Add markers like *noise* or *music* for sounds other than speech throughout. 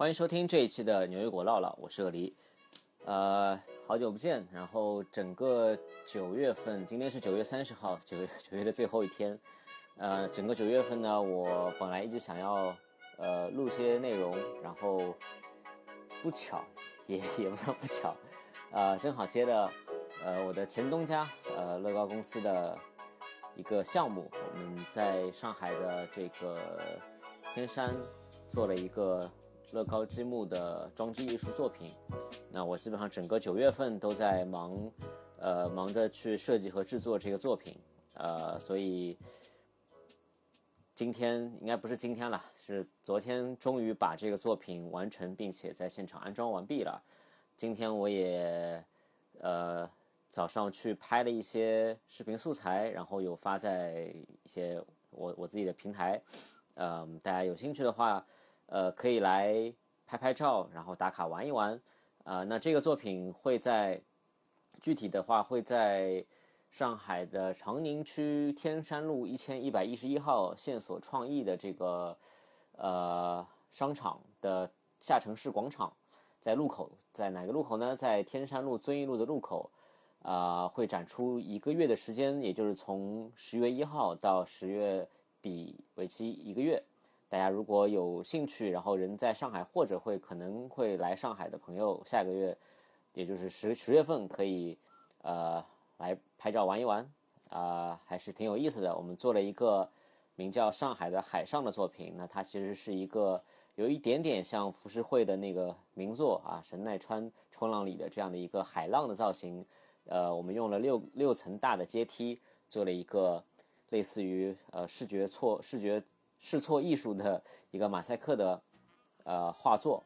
欢迎收听这一期的牛油果唠唠，我是鳄梨。呃，好久不见。然后整个九月份，今天是九月三十号，九月九月的最后一天。呃，整个九月份呢，我本来一直想要呃录些内容，然后不巧，也也不算不巧，呃，正好接了呃我的前东家呃乐高公司的一个项目，我们在上海的这个天山做了一个。乐高积木的装置艺术作品，那我基本上整个九月份都在忙，呃，忙着去设计和制作这个作品，呃，所以今天应该不是今天了，是昨天终于把这个作品完成，并且在现场安装完毕了。今天我也呃早上去拍了一些视频素材，然后有发在一些我我自己的平台，嗯，大家有兴趣的话。呃，可以来拍拍照，然后打卡玩一玩。啊，那这个作品会在具体的话会在上海的长宁区天山路一千一百一十一号线索创意的这个呃商场的下城市广场，在路口，在哪个路口呢？在天山路遵义路的路口，啊，会展出一个月的时间，也就是从十月一号到十月底，为期一个月。大家如果有兴趣，然后人在上海或者会可能会来上海的朋友，下个月，也就是十十月份可以，呃，来拍照玩一玩，啊，还是挺有意思的。我们做了一个名叫《上海的海上》的作品，那它其实是一个有一点点像浮世绘的那个名作啊，神奈川冲浪里的这样的一个海浪的造型。呃，我们用了六六层大的阶梯，做了一个类似于呃视觉错视觉。试错艺术的一个马赛克的呃画作，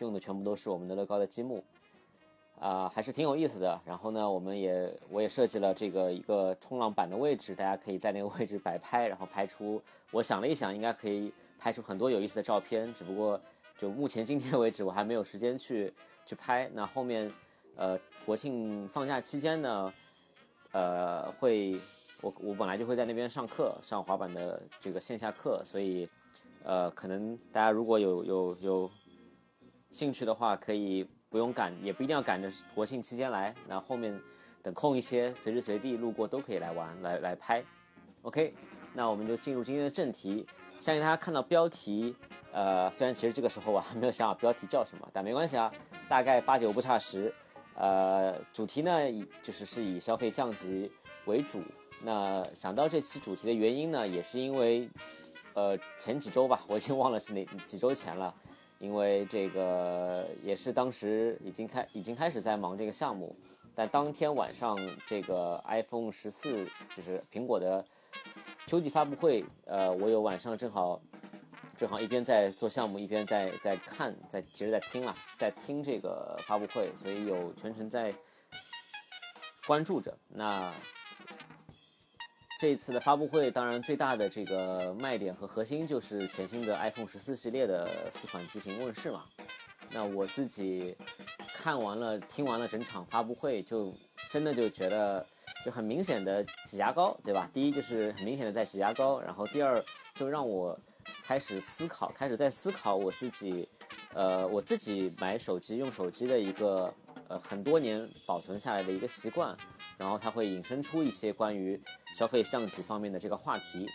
用的全部都是我们的乐高的积木，啊，还是挺有意思的。然后呢，我们也我也设计了这个一个冲浪板的位置，大家可以在那个位置摆拍，然后拍出。我想了一想，应该可以拍出很多有意思的照片。只不过就目前今天为止，我还没有时间去去拍。那后面呃国庆放假期间呢，呃会。我我本来就会在那边上课，上滑板的这个线下课，所以，呃，可能大家如果有有有兴趣的话，可以不用赶，也不一定要赶着国庆期间来，那后面等空一些，随时随地路过都可以来玩，来来拍。OK，那我们就进入今天的正题。相信大家看到标题，呃，虽然其实这个时候我还没有想好标题叫什么，但没关系啊，大概八九不差十。呃，主题呢，以就是是以消费降级为主。那想到这期主题的原因呢，也是因为，呃，前几周吧，我已经忘了是哪几周前了，因为这个也是当时已经开已经开始在忙这个项目，但当天晚上这个 iPhone 十四就是苹果的秋季发布会，呃，我有晚上正好正好一边在做项目，一边在在看，在其实在听了，在听这个发布会，所以有全程在关注着那。这一次的发布会，当然最大的这个卖点和核心就是全新的 iPhone 十四系列的四款机型问世嘛。那我自己看完了、听完了整场发布会，就真的就觉得就很明显的挤牙膏，对吧？第一就是很明显的在挤牙膏，然后第二就让我开始思考，开始在思考我自己，呃，我自己买手机、用手机的一个呃很多年保存下来的一个习惯。然后它会引申出一些关于消费降级方面的这个话题，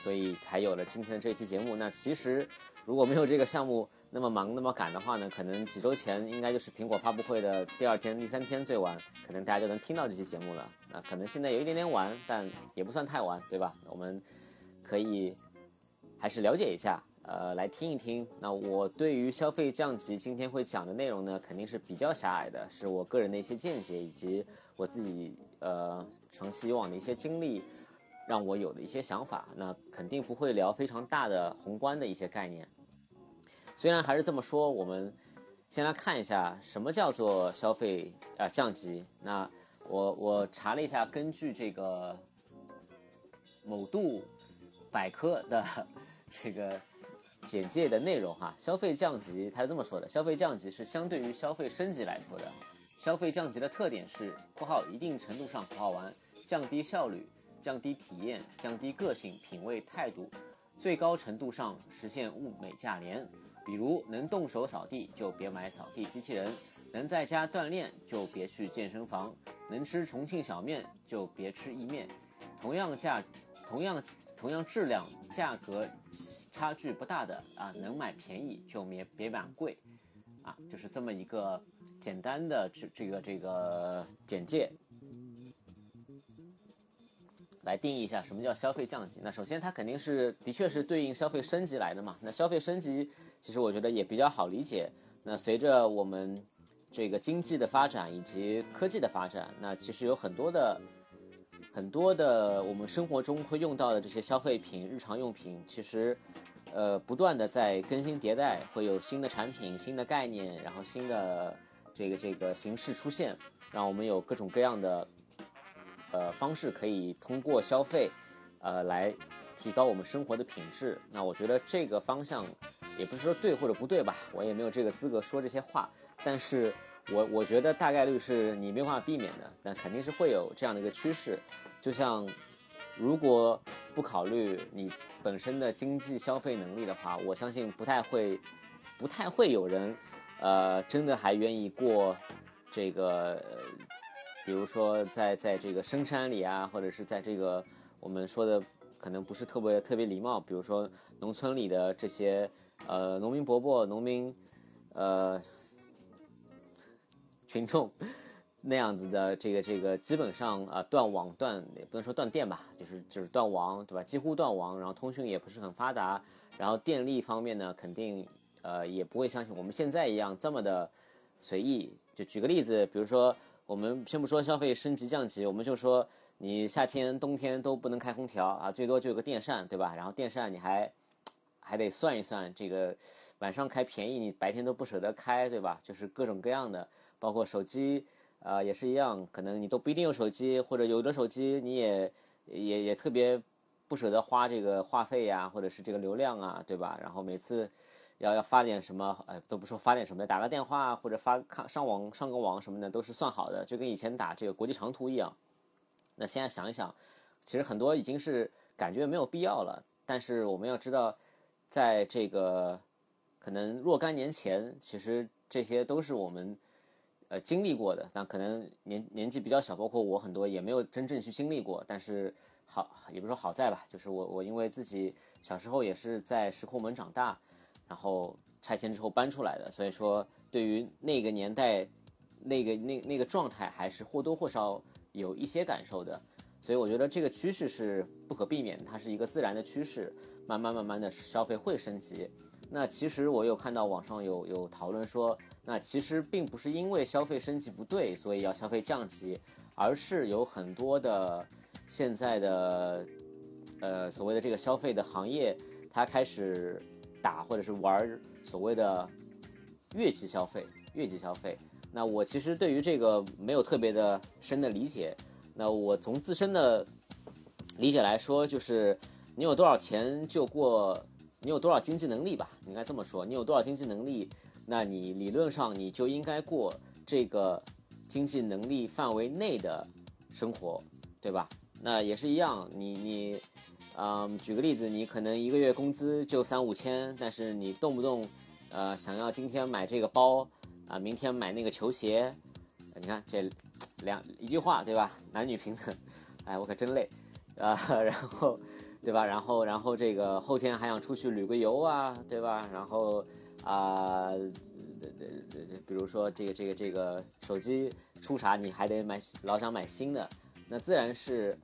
所以才有了今天的这期节目。那其实如果没有这个项目那么忙那么赶的话呢，可能几周前应该就是苹果发布会的第二天、第三天最晚，可能大家就能听到这期节目了。那可能现在有一点点晚，但也不算太晚，对吧？我们可以还是了解一下。呃，来听一听。那我对于消费降级今天会讲的内容呢，肯定是比较狭隘的，是我个人的一些见解，以及我自己呃长期以往的一些经历，让我有的一些想法。那肯定不会聊非常大的宏观的一些概念。虽然还是这么说，我们先来看一下什么叫做消费啊降级。那我我查了一下，根据这个某度百科的 *laughs* 这个。简介的内容哈，消费降级，它是这么说的：消费降级是相对于消费升级来说的。消费降级的特点是（括号一定程度上）（括号完）降低效率，降低体验，降低个性、品味、态度，最高程度上实现物美价廉。比如能动手扫地就别买扫地机器人，能在家锻炼就别去健身房，能吃重庆小面就别吃意面。同样价，同样同样质量，价格差距不大的啊，能买便宜就别别买贵，啊，就是这么一个简单的这这个这个简介。来定义一下什么叫消费降级。那首先它肯定是的确是对应消费升级来的嘛。那消费升级其实我觉得也比较好理解。那随着我们这个经济的发展以及科技的发展，那其实有很多的很多的我们生活中会用到的这些消费品、日常用品，其实呃不断的在更新迭代，会有新的产品、新的概念，然后新的这个这个形式出现，让我们有各种各样的。呃，方式可以通过消费，呃，来提高我们生活的品质。那我觉得这个方向也不是说对或者不对吧，我也没有这个资格说这些话。但是我我觉得大概率是你没办法避免的，但肯定是会有这样的一个趋势。就像如果不考虑你本身的经济消费能力的话，我相信不太会，不太会有人，呃，真的还愿意过这个。比如说，在在这个深山里啊，或者是在这个我们说的可能不是特别特别礼貌，比如说农村里的这些呃农民伯伯、农民呃群众那样子的这个这个基本上啊断网断也不能说断电吧，就是就是断网对吧？几乎断网，然后通讯也不是很发达，然后电力方面呢，肯定呃也不会像我们现在一样这么的随意。就举个例子，比如说。我们先不说消费升级降级，我们就说你夏天、冬天都不能开空调啊，最多就有个电扇，对吧？然后电扇你还还得算一算，这个晚上开便宜，你白天都不舍得开，对吧？就是各种各样的，包括手机啊也是一样，可能你都不一定有手机，或者有的手机你也也也特别不舍得花这个话费呀，或者是这个流量啊，对吧？然后每次。要要发点什么？哎，都不说发点什么，打个电话或者发看上网上个网什么的都是算好的，就跟以前打这个国际长途一样。那现在想一想，其实很多已经是感觉没有必要了。但是我们要知道，在这个可能若干年前，其实这些都是我们呃经历过的。但可能年年纪比较小，包括我很多也没有真正去经历过。但是好，也不说好在吧，就是我我因为自己小时候也是在石库门长大。然后拆迁之后搬出来的，所以说对于那个年代，那个那那个状态还是或多或少有一些感受的。所以我觉得这个趋势是不可避免，它是一个自然的趋势，慢慢慢慢的消费会升级。那其实我有看到网上有有讨论说，那其实并不是因为消费升级不对，所以要消费降级，而是有很多的现在的呃所谓的这个消费的行业，它开始。打或者是玩所谓的月级消费，月级消费。那我其实对于这个没有特别的深的理解。那我从自身的理解来说，就是你有多少钱就过，你有多少经济能力吧，应该这么说。你有多少经济能力，那你理论上你就应该过这个经济能力范围内的生活，对吧？那也是一样，你你。嗯，举个例子，你可能一个月工资就三五千，但是你动不动，呃，想要今天买这个包，啊，明天买那个球鞋，你看这两一句话，对吧？男女平等，哎，我可真累，啊，然后，对吧？然后，然后这个后天还想出去旅个游啊，对吧？然后啊，比如说这个这个这个手机出啥，你还得买，老想买新的，那自然是。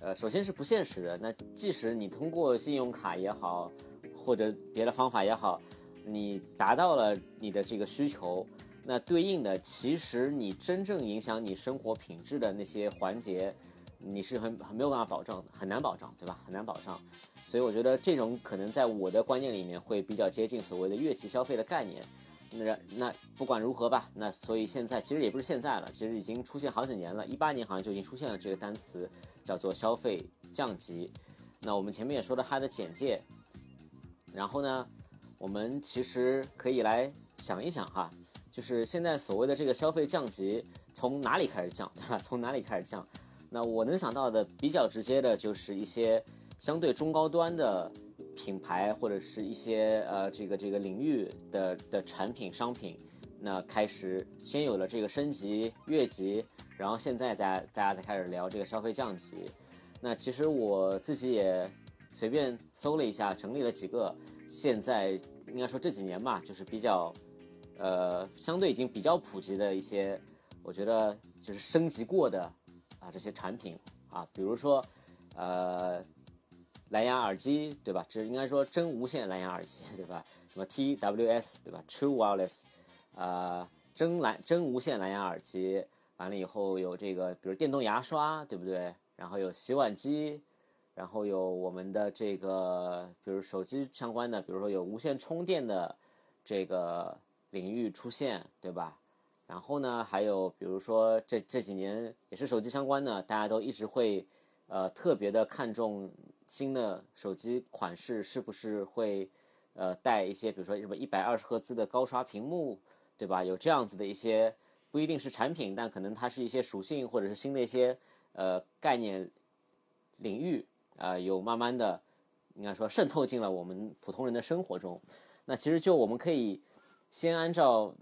呃，首先是不现实的。那即使你通过信用卡也好，或者别的方法也好，你达到了你的这个需求，那对应的其实你真正影响你生活品质的那些环节，你是很很没有办法保障的，很难保障，对吧？很难保障。所以我觉得这种可能在我的观念里面会比较接近所谓的月级消费的概念。那那不管如何吧，那所以现在其实也不是现在了，其实已经出现好几年了，一八年好像就已经出现了这个单词，叫做消费降级。那我们前面也说了它的简介，然后呢，我们其实可以来想一想哈，就是现在所谓的这个消费降级从哪里开始降，对吧？从哪里开始降？那我能想到的比较直接的就是一些相对中高端的。品牌或者是一些呃这个这个领域的的产品商品，那开始先有了这个升级越级，然后现在大家大家才开始聊这个消费降级。那其实我自己也随便搜了一下，整理了几个，现在应该说这几年吧，就是比较呃相对已经比较普及的一些，我觉得就是升级过的啊这些产品啊，比如说呃。蓝牙耳机，对吧？这应该说真无线蓝牙耳机，对吧？什么 TWS，对吧？True Wireless，呃，真蓝真无线蓝牙耳机，完了以后有这个，比如电动牙刷，对不对？然后有洗碗机，然后有我们的这个，比如手机相关的，比如说有无线充电的这个领域出现，对吧？然后呢，还有比如说这这几年也是手机相关的，大家都一直会呃特别的看重。新的手机款式是不是会，呃，带一些，比如说什么一百二十赫兹的高刷屏幕，对吧？有这样子的一些，不一定是产品，但可能它是一些属性或者是新的一些呃概念领域啊，有慢慢的应该说渗透进了我们普通人的生活中。那其实就我们可以先按照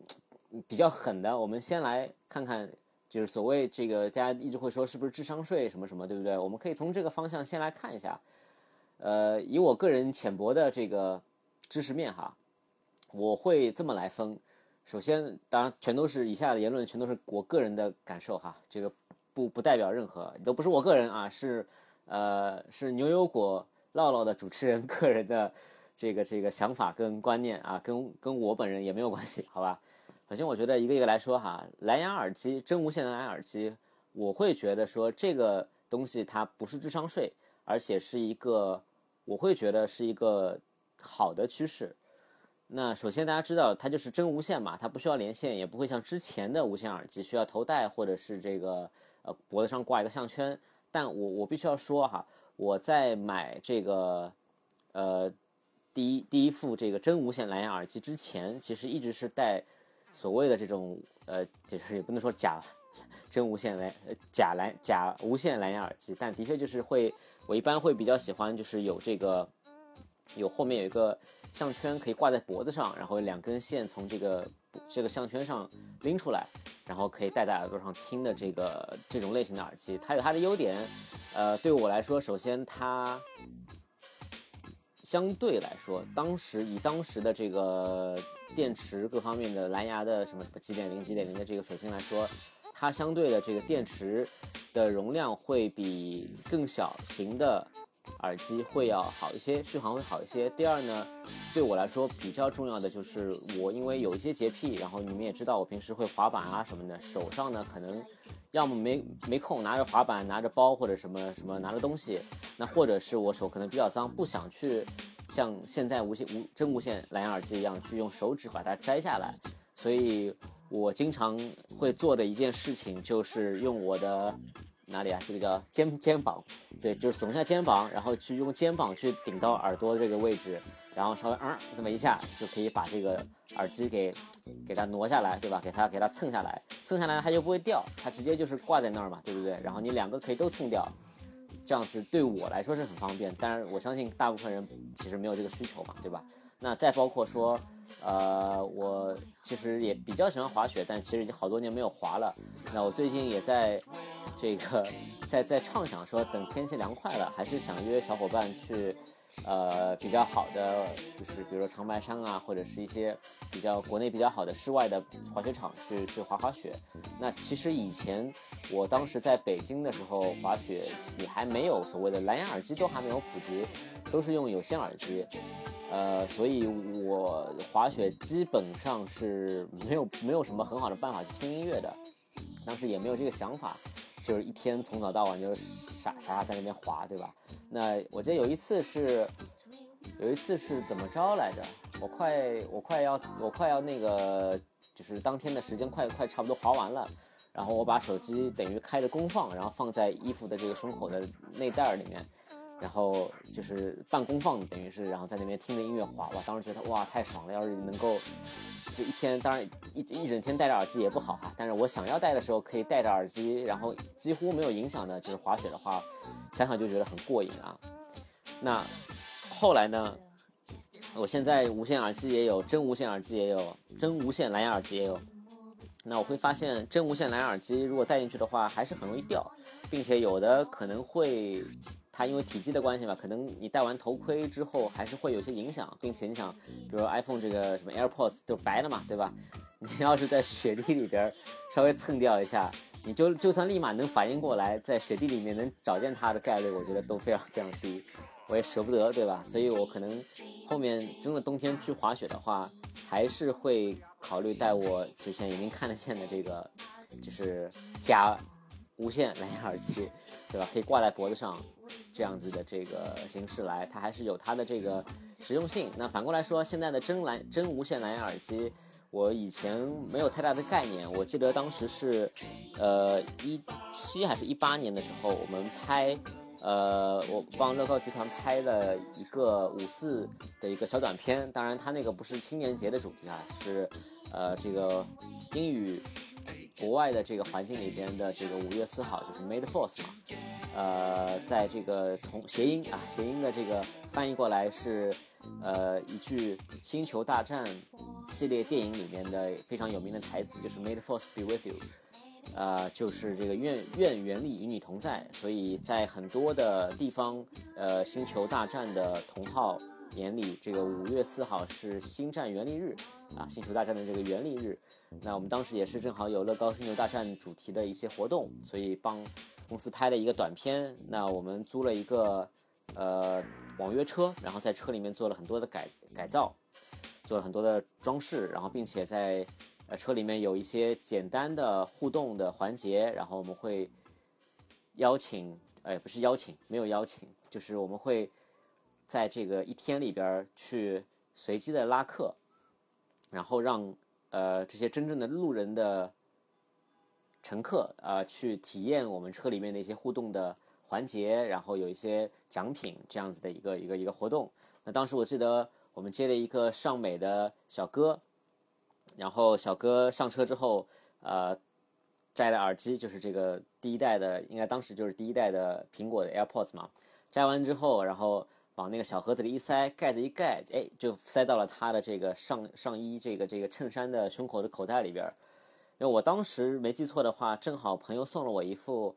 比较狠的，我们先来看看。就是所谓这个，大家一直会说是不是智商税什么什么，对不对？我们可以从这个方向先来看一下。呃，以我个人浅薄的这个知识面哈，我会这么来分。首先，当然全都是以下的言论，全都是我个人的感受哈，这个不不代表任何，都不是我个人啊，是呃是牛油果唠唠的主持人个人的这个这个想法跟观念啊，跟跟我本人也没有关系，好吧？首先，我觉得一个一个来说哈，蓝牙耳机真无线蓝牙耳机，我会觉得说这个东西它不是智商税，而且是一个，我会觉得是一个好的趋势。那首先大家知道它就是真无线嘛，它不需要连线，也不会像之前的无线耳机需要头戴或者是这个呃脖子上挂一个项圈。但我我必须要说哈，我在买这个呃第一第一副这个真无线蓝牙耳机之前，其实一直是戴。所谓的这种呃，就是也不能说假真无线蓝假蓝假无线蓝牙耳机，但的确就是会，我一般会比较喜欢，就是有这个有后面有一个项圈可以挂在脖子上，然后两根线从这个这个项圈上拎出来，然后可以戴在耳朵上听的这个这种类型的耳机，它有它的优点，呃，对我来说，首先它相对来说，当时以当时的这个。电池各方面的蓝牙的什么什么几点零几点零的这个水平来说，它相对的这个电池的容量会比更小型的耳机会要好一些，续航会好一些。第二呢，对我来说比较重要的就是我因为有一些洁癖，然后你们也知道我平时会滑板啊什么的，手上呢可能要么没没空拿着滑板拿着包或者什么什么拿着东西，那或者是我手可能比较脏，不想去。像现在无线无真无线蓝牙耳机一样，去用手指把它摘下来，所以我经常会做的一件事情就是用我的哪里啊？这个叫肩肩膀，对，就是耸下肩膀，然后去用肩膀去顶到耳朵这个位置，然后稍微啊这么一下就可以把这个耳机给给它挪下来，对吧？给它给它蹭下来，蹭下来它就不会掉，它直接就是挂在那儿嘛，对不对？然后你两个可以都蹭掉。这样子对我来说是很方便，但是我相信大部分人其实没有这个需求嘛，对吧？那再包括说，呃，我其实也比较喜欢滑雪，但其实已经好多年没有滑了。那我最近也在这个在在畅想说，等天气凉快了，还是想约小伙伴去。呃，比较好的就是比如说长白山啊，或者是一些比较国内比较好的室外的滑雪场去去滑滑雪。那其实以前我当时在北京的时候滑雪，你还没有所谓的蓝牙耳机都还没有普及，都是用有线耳机。呃，所以我滑雪基本上是没有没有什么很好的办法去听音乐的，当时也没有这个想法。就是一天从早到晚就傻傻傻在那边滑，对吧？那我记得有一次是，有一次是怎么着来着？我快我快要我快要那个，就是当天的时间快快差不多滑完了，然后我把手机等于开着功放，然后放在衣服的这个胸口的内袋里面，然后就是半功放，等于是然后在那边听着音乐滑吧。当时觉得哇太爽了，要是能够。就一天，当然一一整天戴着耳机也不好哈。但是我想要戴的时候可以戴着耳机，然后几乎没有影响的，就是滑雪的话，想想就觉得很过瘾啊。那后来呢，我现在无线耳机也有，真无线耳机也有，真无线蓝牙耳机也有。那我会发现，真无线蓝牙耳机如果戴进去的话，还是很容易掉，并且有的可能会，它因为体积的关系吧，可能你戴完头盔之后还是会有些影响，并且你想，比如 iPhone 这个什么 AirPods 都白的嘛，对吧？*laughs* 你要是在雪地里边稍微蹭掉一下，你就就算立马能反应过来，在雪地里面能找见它的概率，我觉得都非常非常低。我也舍不得，对吧？所以我可能后面真的冬天去滑雪的话，还是会考虑带我之前已经看得见的这个，就是加无线蓝牙耳机，对吧？可以挂在脖子上，这样子的这个形式来，它还是有它的这个实用性。那反过来说，现在的真蓝真无线蓝牙耳机，我以前没有太大的概念。我记得当时是，呃，一七还是一八年的时候，我们拍。呃，我帮乐高集团拍了一个五四的一个小短片，当然它那个不是青年节的主题啊，是呃这个英语国外的这个环境里边的这个五月四号，就是 May the Fourth 嘛，呃，在这个同谐音啊，谐音的这个翻译过来是呃一句星球大战系列电影里面的非常有名的台词，就是 May the Fourth be with you。呃，就是这个愿愿原力与你同在，所以在很多的地方，呃，星球大战的同号年里，这个五月四号是星战原力日，啊，星球大战的这个原力日。那我们当时也是正好有乐高星球大战主题的一些活动，所以帮公司拍了一个短片。那我们租了一个呃网约车，然后在车里面做了很多的改改造，做了很多的装饰，然后并且在。呃，车里面有一些简单的互动的环节，然后我们会邀请，哎，不是邀请，没有邀请，就是我们会在这个一天里边去随机的拉客，然后让呃这些真正的路人的乘客啊去体验我们车里面的一些互动的环节，然后有一些奖品这样子的一个一个一个活动。那当时我记得我们接了一个上美的小哥。然后小哥上车之后，呃，摘了耳机，就是这个第一代的，应该当时就是第一代的苹果的 AirPods 嘛。摘完之后，然后往那个小盒子里一塞，盖子一盖，哎，就塞到了他的这个上上衣这个这个衬衫的胸口的口袋里边。因为我当时没记错的话，正好朋友送了我一副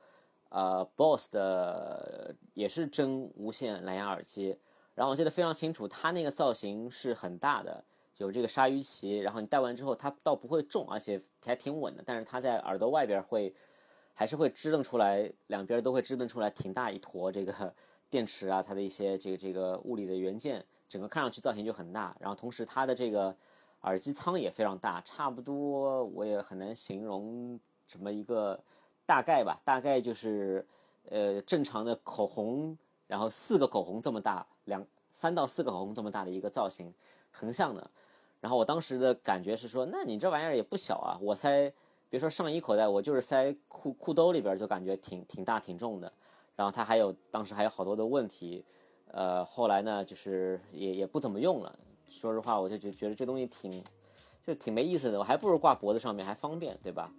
呃 BOSS 的也是真无线蓝牙耳机，然后我记得非常清楚，它那个造型是很大的。有这个鲨鱼鳍，然后你戴完之后，它倒不会重，而且还挺稳的。但是它在耳朵外边会，还是会支棱出来，两边都会支棱出来挺大一坨这个电池啊，它的一些这个这个物理的元件，整个看上去造型就很大。然后同时它的这个耳机仓也非常大，差不多我也很难形容什么一个大概吧，大概就是呃正常的口红，然后四个口红这么大，两三到四个口红这么大的一个造型，横向的。然后我当时的感觉是说，那你这玩意儿也不小啊！我塞，别说上衣口袋，我就是塞裤裤兜里边就感觉挺挺大挺重的。然后它还有当时还有好多的问题，呃，后来呢就是也也不怎么用了。说实话，我就觉觉得这东西挺就挺没意思的，我还不如挂脖子上面还方便，对吧？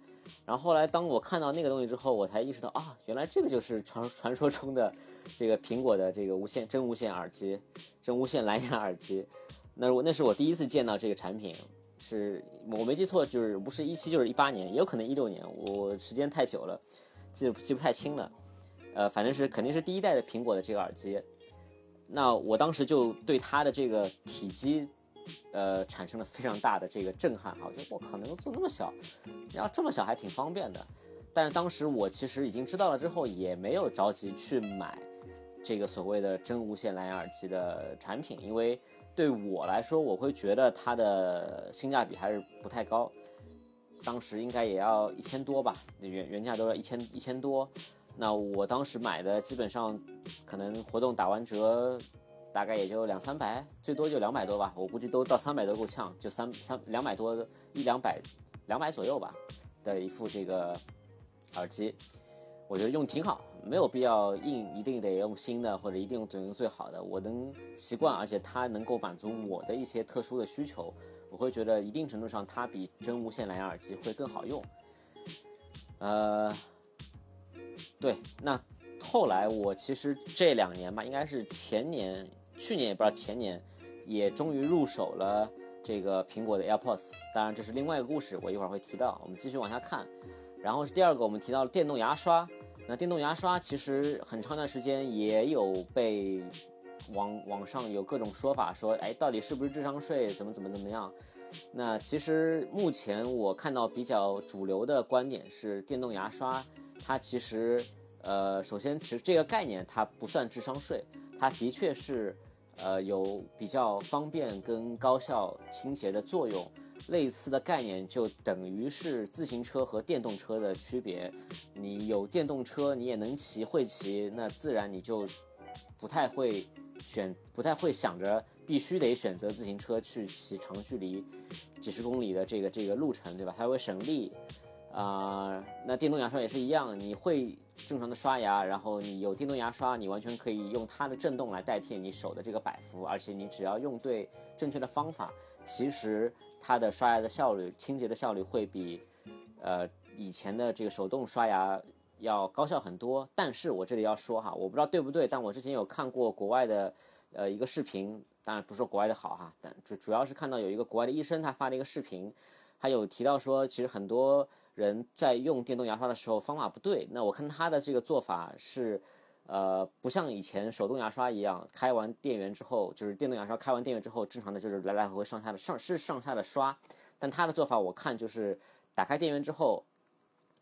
然后后来当我看到那个东西之后，我才意识到啊，原来这个就是传传说中的这个苹果的这个无线真无线耳机，真无线蓝牙耳机。那我那是我第一次见到这个产品，是我没记错，就是不是一七就是一八年，也有可能一六年，我时间太久了，记记不太清了。呃，反正是肯定是第一代的苹果的这个耳机。那我当时就对它的这个体积，呃，产生了非常大的这个震撼。哈，我觉得我靠，能够做那么小，要这么小还挺方便的。但是当时我其实已经知道了之后，也没有着急去买这个所谓的真无线蓝牙耳机的产品，因为。对我来说，我会觉得它的性价比还是不太高。当时应该也要一千多吧，原原价都要一千一千多。那我当时买的基本上，可能活动打完折，大概也就两三百，最多就两百多吧。我估计都到三百多够呛，就三三两百多一两百两百左右吧的一副这个耳机，我觉得用挺好。没有必要硬一定得用新的或者一定用用最好的，我能习惯，而且它能够满足我的一些特殊的需求，我会觉得一定程度上它比真无线蓝牙耳机会更好用。呃，对，那后来我其实这两年吧，应该是前年、去年也不知道前年，也终于入手了这个苹果的 AirPods。当然，这是另外一个故事，我一会儿会提到。我们继续往下看。然后是第二个，我们提到了电动牙刷。那电动牙刷其实很长一段时间也有被网网上有各种说法，说哎，到底是不是智商税？怎么怎么怎么样？那其实目前我看到比较主流的观点是，电动牙刷它其实呃，首先其实这个概念它不算智商税，它的确是呃有比较方便跟高效清洁的作用。类似的概念就等于是自行车和电动车的区别。你有电动车，你也能骑会骑，那自然你就不太会选，不太会想着必须得选择自行车去骑长距离几十公里的这个这个路程，对吧？它会省力。啊，那电动牙刷也是一样，你会正常的刷牙，然后你有电动牙刷，你完全可以用它的震动来代替你手的这个摆幅，而且你只要用对正确的方法，其实。它的刷牙的效率、清洁的效率会比，呃，以前的这个手动刷牙要高效很多。但是我这里要说哈，我不知道对不对，但我之前有看过国外的，呃，一个视频，当然不是说国外的好哈，但主主要是看到有一个国外的医生他发了一个视频，还有提到说，其实很多人在用电动牙刷的时候方法不对。那我看他的这个做法是。呃，不像以前手动牙刷一样，开完电源之后，就是电动牙刷开完电源之后，正常的就是来来回回上下的上是上下的刷。但他的做法我看就是打开电源之后，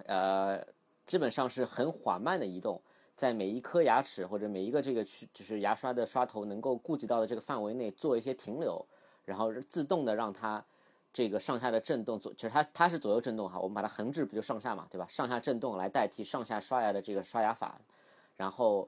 呃，基本上是很缓慢的移动，在每一颗牙齿或者每一个这个区，就是牙刷的刷头能够顾及到的这个范围内做一些停留，然后自动的让它这个上下的震动左，其实它它是左右震动哈，我们把它横置不就上下嘛，对吧？上下震动来代替上下刷牙的这个刷牙法。然后，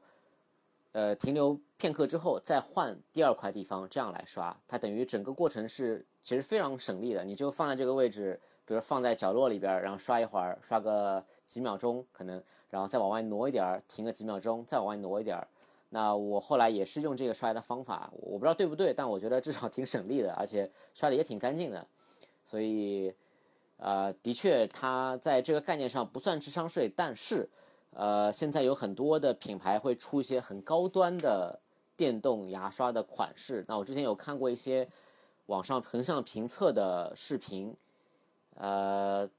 呃，停留片刻之后再换第二块地方，这样来刷，它等于整个过程是其实非常省力的。你就放在这个位置，比如放在角落里边，然后刷一会儿，刷个几秒钟可能，然后再往外挪一点儿，停个几秒钟，再往外挪一点儿。那我后来也是用这个刷牙的方法，我不知道对不对，但我觉得至少挺省力的，而且刷的也挺干净的。所以，呃，的确，它在这个概念上不算智商税，但是。呃，现在有很多的品牌会出一些很高端的电动牙刷的款式。那我之前有看过一些网上横向评测的视频，呃，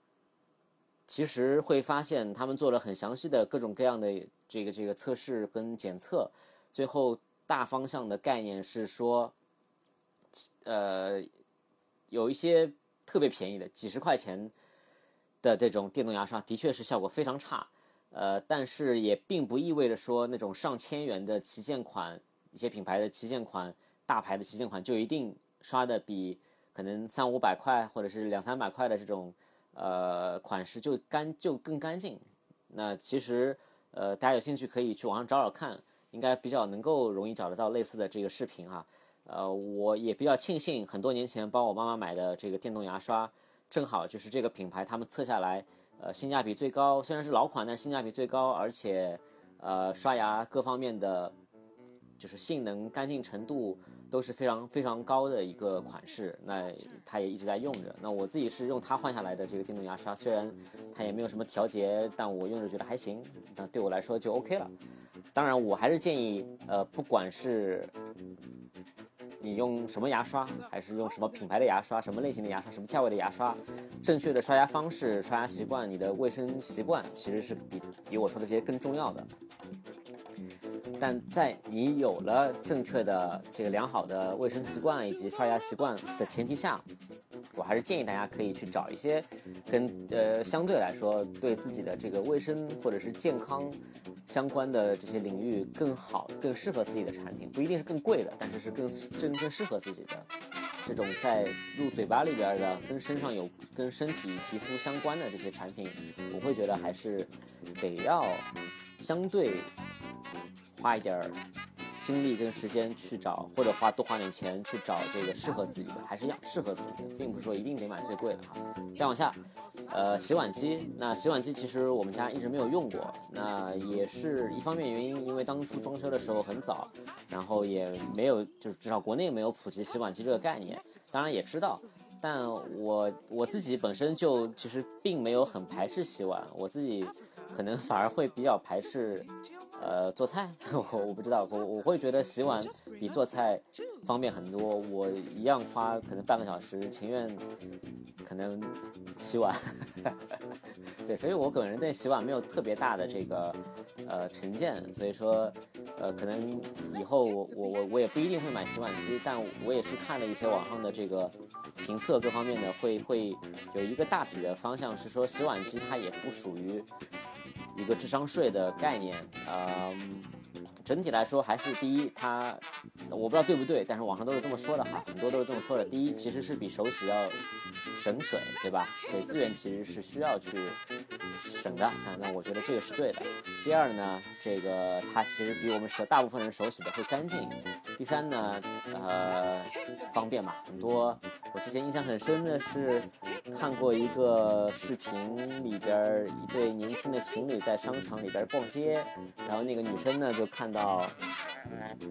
其实会发现他们做了很详细的各种各样的这个这个测试跟检测，最后大方向的概念是说，呃，有一些特别便宜的几十块钱的这种电动牙刷，的确是效果非常差。呃，但是也并不意味着说那种上千元的旗舰款，一些品牌的旗舰款、大牌的旗舰款就一定刷的比可能三五百块或者是两三百块的这种呃款式就干就更干净。那其实呃大家有兴趣可以去网上找找看，应该比较能够容易找得到类似的这个视频哈。呃，我也比较庆幸很多年前帮我妈妈买的这个电动牙刷，正好就是这个品牌他们测下来。呃，性价比最高，虽然是老款，但性价比最高，而且，呃，刷牙各方面的，就是性能、干净程度都是非常非常高的一个款式。那它也一直在用着。那我自己是用它换下来的这个电动牙刷，虽然它也没有什么调节，但我用着觉得还行，那对我来说就 OK 了。当然，我还是建议，呃，不管是。你用什么牙刷，还是用什么品牌的牙刷，什么类型的牙刷，什么价位的牙刷，正确的刷牙方式、刷牙习惯，你的卫生习惯其实是比比我说的这些更重要的。但在你有了正确的这个良好的卫生习惯以及刷牙习惯的前提下，我还是建议大家可以去找一些跟呃相对来说对自己的这个卫生或者是健康相关的这些领域更好、更适合自己的产品，不一定是更贵的，但是是更更更适合自己的这种在入嘴巴里边的、跟身上有、跟身体皮肤相关的这些产品，我会觉得还是得要相对花一点儿。精力跟时间去找，或者花多花点钱去找这个适合自己的，还是要适合自己的，并不是说一定得买最贵的哈。再往下，呃，洗碗机，那洗碗机其实我们家一直没有用过，那也是一方面原因，因为当初装修的时候很早，然后也没有，就是至少国内没有普及洗碗机这个概念。当然也知道，但我我自己本身就其实并没有很排斥洗碗，我自己可能反而会比较排斥。呃，做菜，*laughs* 我我不知道，我我会觉得洗碗比做菜方便很多。我一样花可能半个小时，情愿可能洗碗。*laughs* 对，所以我个人对洗碗没有特别大的这个呃成见。所以说，呃，可能以后我我我我也不一定会买洗碗机，但我也是看了一些网上的这个评测各方面的，会会有一个大体的方向是说，洗碗机它也不属于。一个智商税的概念，呃，整体来说还是第一，它我不知道对不对，但是网上都是这么说的哈，很多都是这么说的。第一，其实是比手洗要省水，对吧？水资源其实是需要去省的，那那我觉得这个是对的。第二呢，这个它其实比我们手大部分人手洗的会干净。第三呢，呃，方便嘛，很多。我之前印象很深的是，看过一个视频里边一对年轻的情侣在商场里边逛街，然后那个女生呢就看到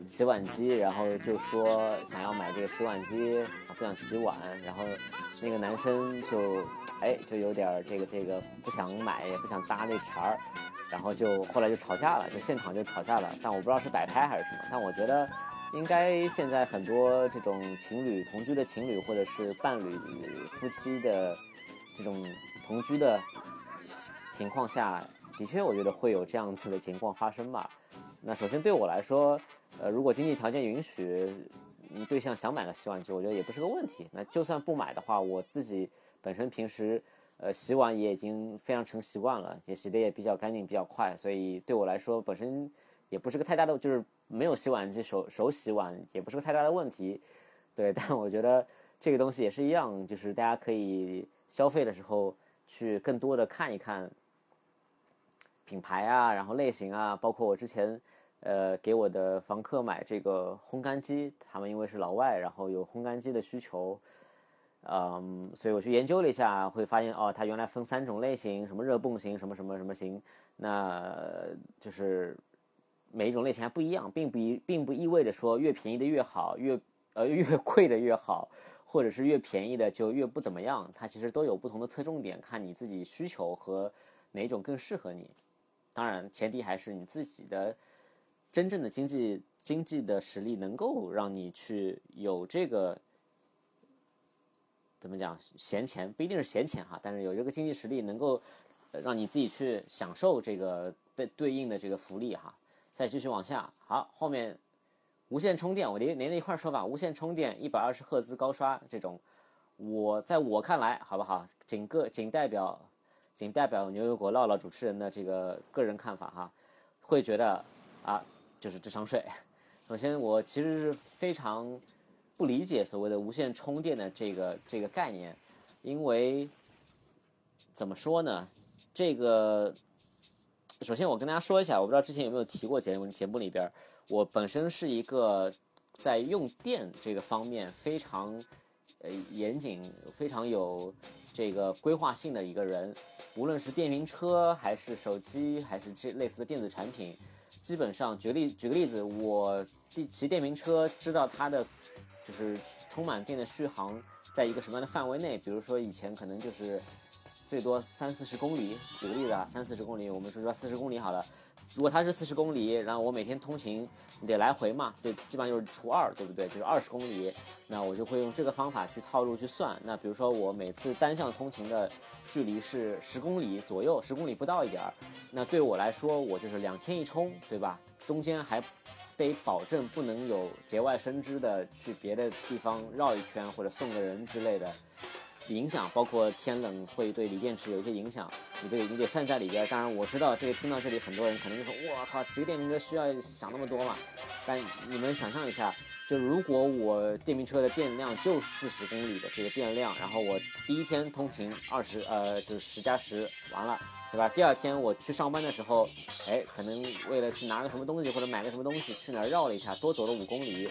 洗碗机，然后就说想要买这个洗碗机，不想洗碗，然后那个男生就哎就有点这个这个不想买，也不想搭那茬儿，然后就后来就吵架了，就现场就吵架了，但我不知道是摆拍还是什么，但我觉得。应该现在很多这种情侣同居的情侣，或者是伴侣夫妻的这种同居的情况下，的确我觉得会有这样子的情况发生吧。那首先对我来说，呃，如果经济条件允许，对象想买个洗碗机，我觉得也不是个问题。那就算不买的话，我自己本身平时呃洗碗也已经非常成习惯了，也洗的也比较干净，比较快，所以对我来说本身也不是个太大的就是。没有洗碗机，手手洗碗也不是个太大的问题，对。*laughs* 但我觉得这个东西也是一样，就是大家可以消费的时候去更多的看一看品牌啊，然后类型啊，包括我之前呃给我的房客买这个烘干机，他们因为是老外，然后有烘干机的需求，嗯，所以我去研究了一下，会发现哦，它原来分三种类型，什么热泵型，什么什么什么型，那就是。每一种类型还不一样，并不一并不意味着说越便宜的越好，越呃越 *laughs* 贵的越好，或者是越便宜的就越不怎么样。它其实都有不同的侧重点，看你自己需求和哪种更适合你。当然，前提还是你自己的真正的经济经济的实力能够让你去有这个怎么讲闲钱，不一定是闲钱哈，但是有这个经济实力能够让你自己去享受这个对对应的这个福利哈。再继续往下，好，后面无线充电，我连连着一块说吧。无线充电，一百二十赫兹高刷这种，我在我看来，好不好？仅个仅代表，仅代表牛油果唠唠主持人的这个个人看法哈，会觉得啊，就是智商税。*laughs* 首先，我其实是非常不理解所谓的无线充电的这个这个概念，因为怎么说呢，这个。首先，我跟大家说一下，我不知道之前有没有提过节目节目里边，我本身是一个在用电这个方面非常呃严谨、非常有这个规划性的一个人。无论是电瓶车，还是手机，还是这类似的电子产品，基本上举例举个例子，我骑电瓶车知道它的就是充满电的续航在一个什么样的范围内。比如说以前可能就是。最多三四十公里，举个例子啊，三四十公里，我们说说四十公里好了。如果它是四十公里，然后我每天通勤你得来回嘛，对，基本上就是除二，对不对？就是二十公里，那我就会用这个方法去套路去算。那比如说我每次单向通勤的距离是十公里左右，十公里不到一点儿，那对我来说，我就是两天一充，对吧？中间还得保证不能有节外生枝的去别的地方绕一圈或者送个人之类的。影响包括天冷会对锂电池有一些影响，你得你得算在里边。当然我知道这个听到这里很多人可能就说：“我靠，骑个电瓶车需要想那么多嘛？”但你们想象一下，就如果我电瓶车的电量就四十公里的这个电量，然后我第一天通勤二十呃就是十加十完了，对吧？第二天我去上班的时候，哎，可能为了去拿个什么东西或者买个什么东西去哪儿绕了一下，多走了五公里。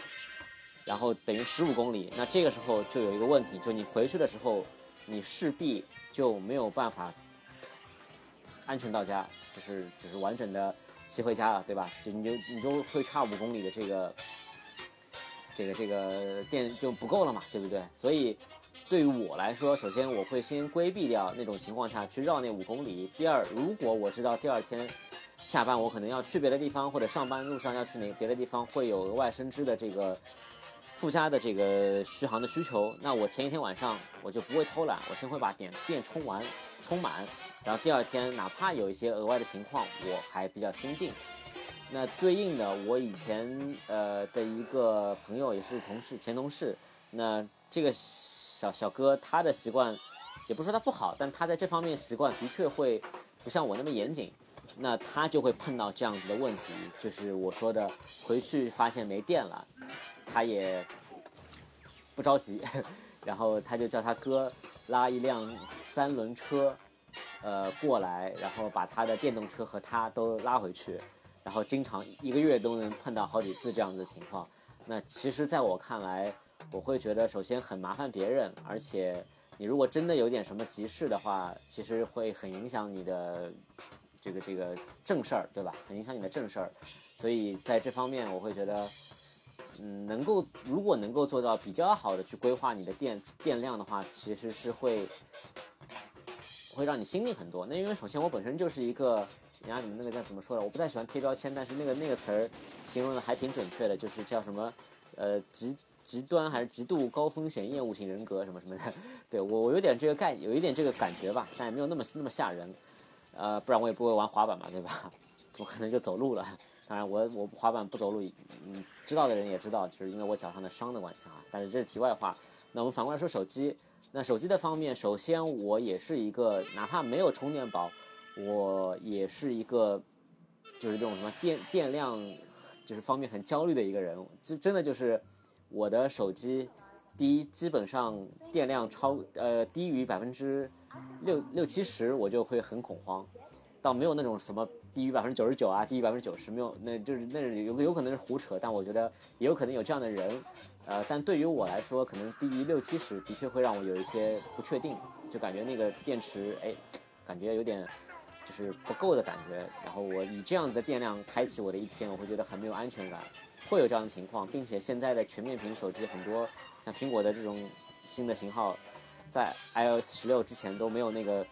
然后等于十五公里，那这个时候就有一个问题，就你回去的时候，你势必就没有办法安全到家，就是就是完整的骑回家了，对吧？就你就你就会差五公里的这个这个这个电就不够了嘛，对不对？所以对于我来说，首先我会先规避掉那种情况下去绕那五公里。第二，如果我知道第二天下班我可能要去别的地方，或者上班路上要去哪别的地方，会有额外生支的这个附加的这个续航的需求。那我前一天晚上我就不会偷懒，我先会把点电充完、充满，然后第二天哪怕有一些额外的情况，我还比较心定。那对应的，我以前呃的一个朋友也是同事，前同事。那这个小小哥他的习惯，也不说他不好，但他在这方面习惯的确会不像我那么严谨。那他就会碰到这样子的问题，就是我说的回去发现没电了，他也不着急，*laughs* 然后他就叫他哥拉一辆三轮车，呃过来，然后把他的电动车和他都拉回去。然后经常一个月都能碰到好几次这样子的情况，那其实在我看来，我会觉得首先很麻烦别人，而且你如果真的有点什么急事的话，其实会很影响你的这个这个正事儿，对吧？很影响你的正事儿，所以在这方面我会觉得，嗯，能够如果能够做到比较好的去规划你的电电量的话，其实是会会让你心定很多。那因为首先我本身就是一个。你看你们那个叫怎么说的？我不太喜欢贴标签，但是那个那个词儿形容的还挺准确的，就是叫什么，呃，极极端还是极度高风险厌恶型人格什么什么的。*laughs* 对我我有点这个概，有一点这个感觉吧，但也没有那么那么吓人。呃，不然我也不会玩滑板嘛，对吧？*laughs* 我可能就走路了。当然我我滑板不走路，嗯，知道的人也知道，就是因为我脚上的伤的关系啊。但是这是题外话。那我们反过来说手机，那手机的方面，首先我也是一个哪怕没有充电宝。我也是一个，就是这种什么电电量，就是方面很焦虑的一个人。这真的就是我的手机，第一基本上电量超呃低于百分之六六七十，我就会很恐慌。倒没有那种什么低于百分之九十九啊，低于百分之九十没有，那就是那有有可能是胡扯。但我觉得也有可能有这样的人，呃，但对于我来说，可能低于六七十的确会让我有一些不确定，就感觉那个电池哎，感觉有点。就是不够的感觉，然后我以这样子的电量开启我的一天，我会觉得很没有安全感，会有这样的情况，并且现在的全面屏手机很多，像苹果的这种新的型号，在 iOS 十六之前都没有那个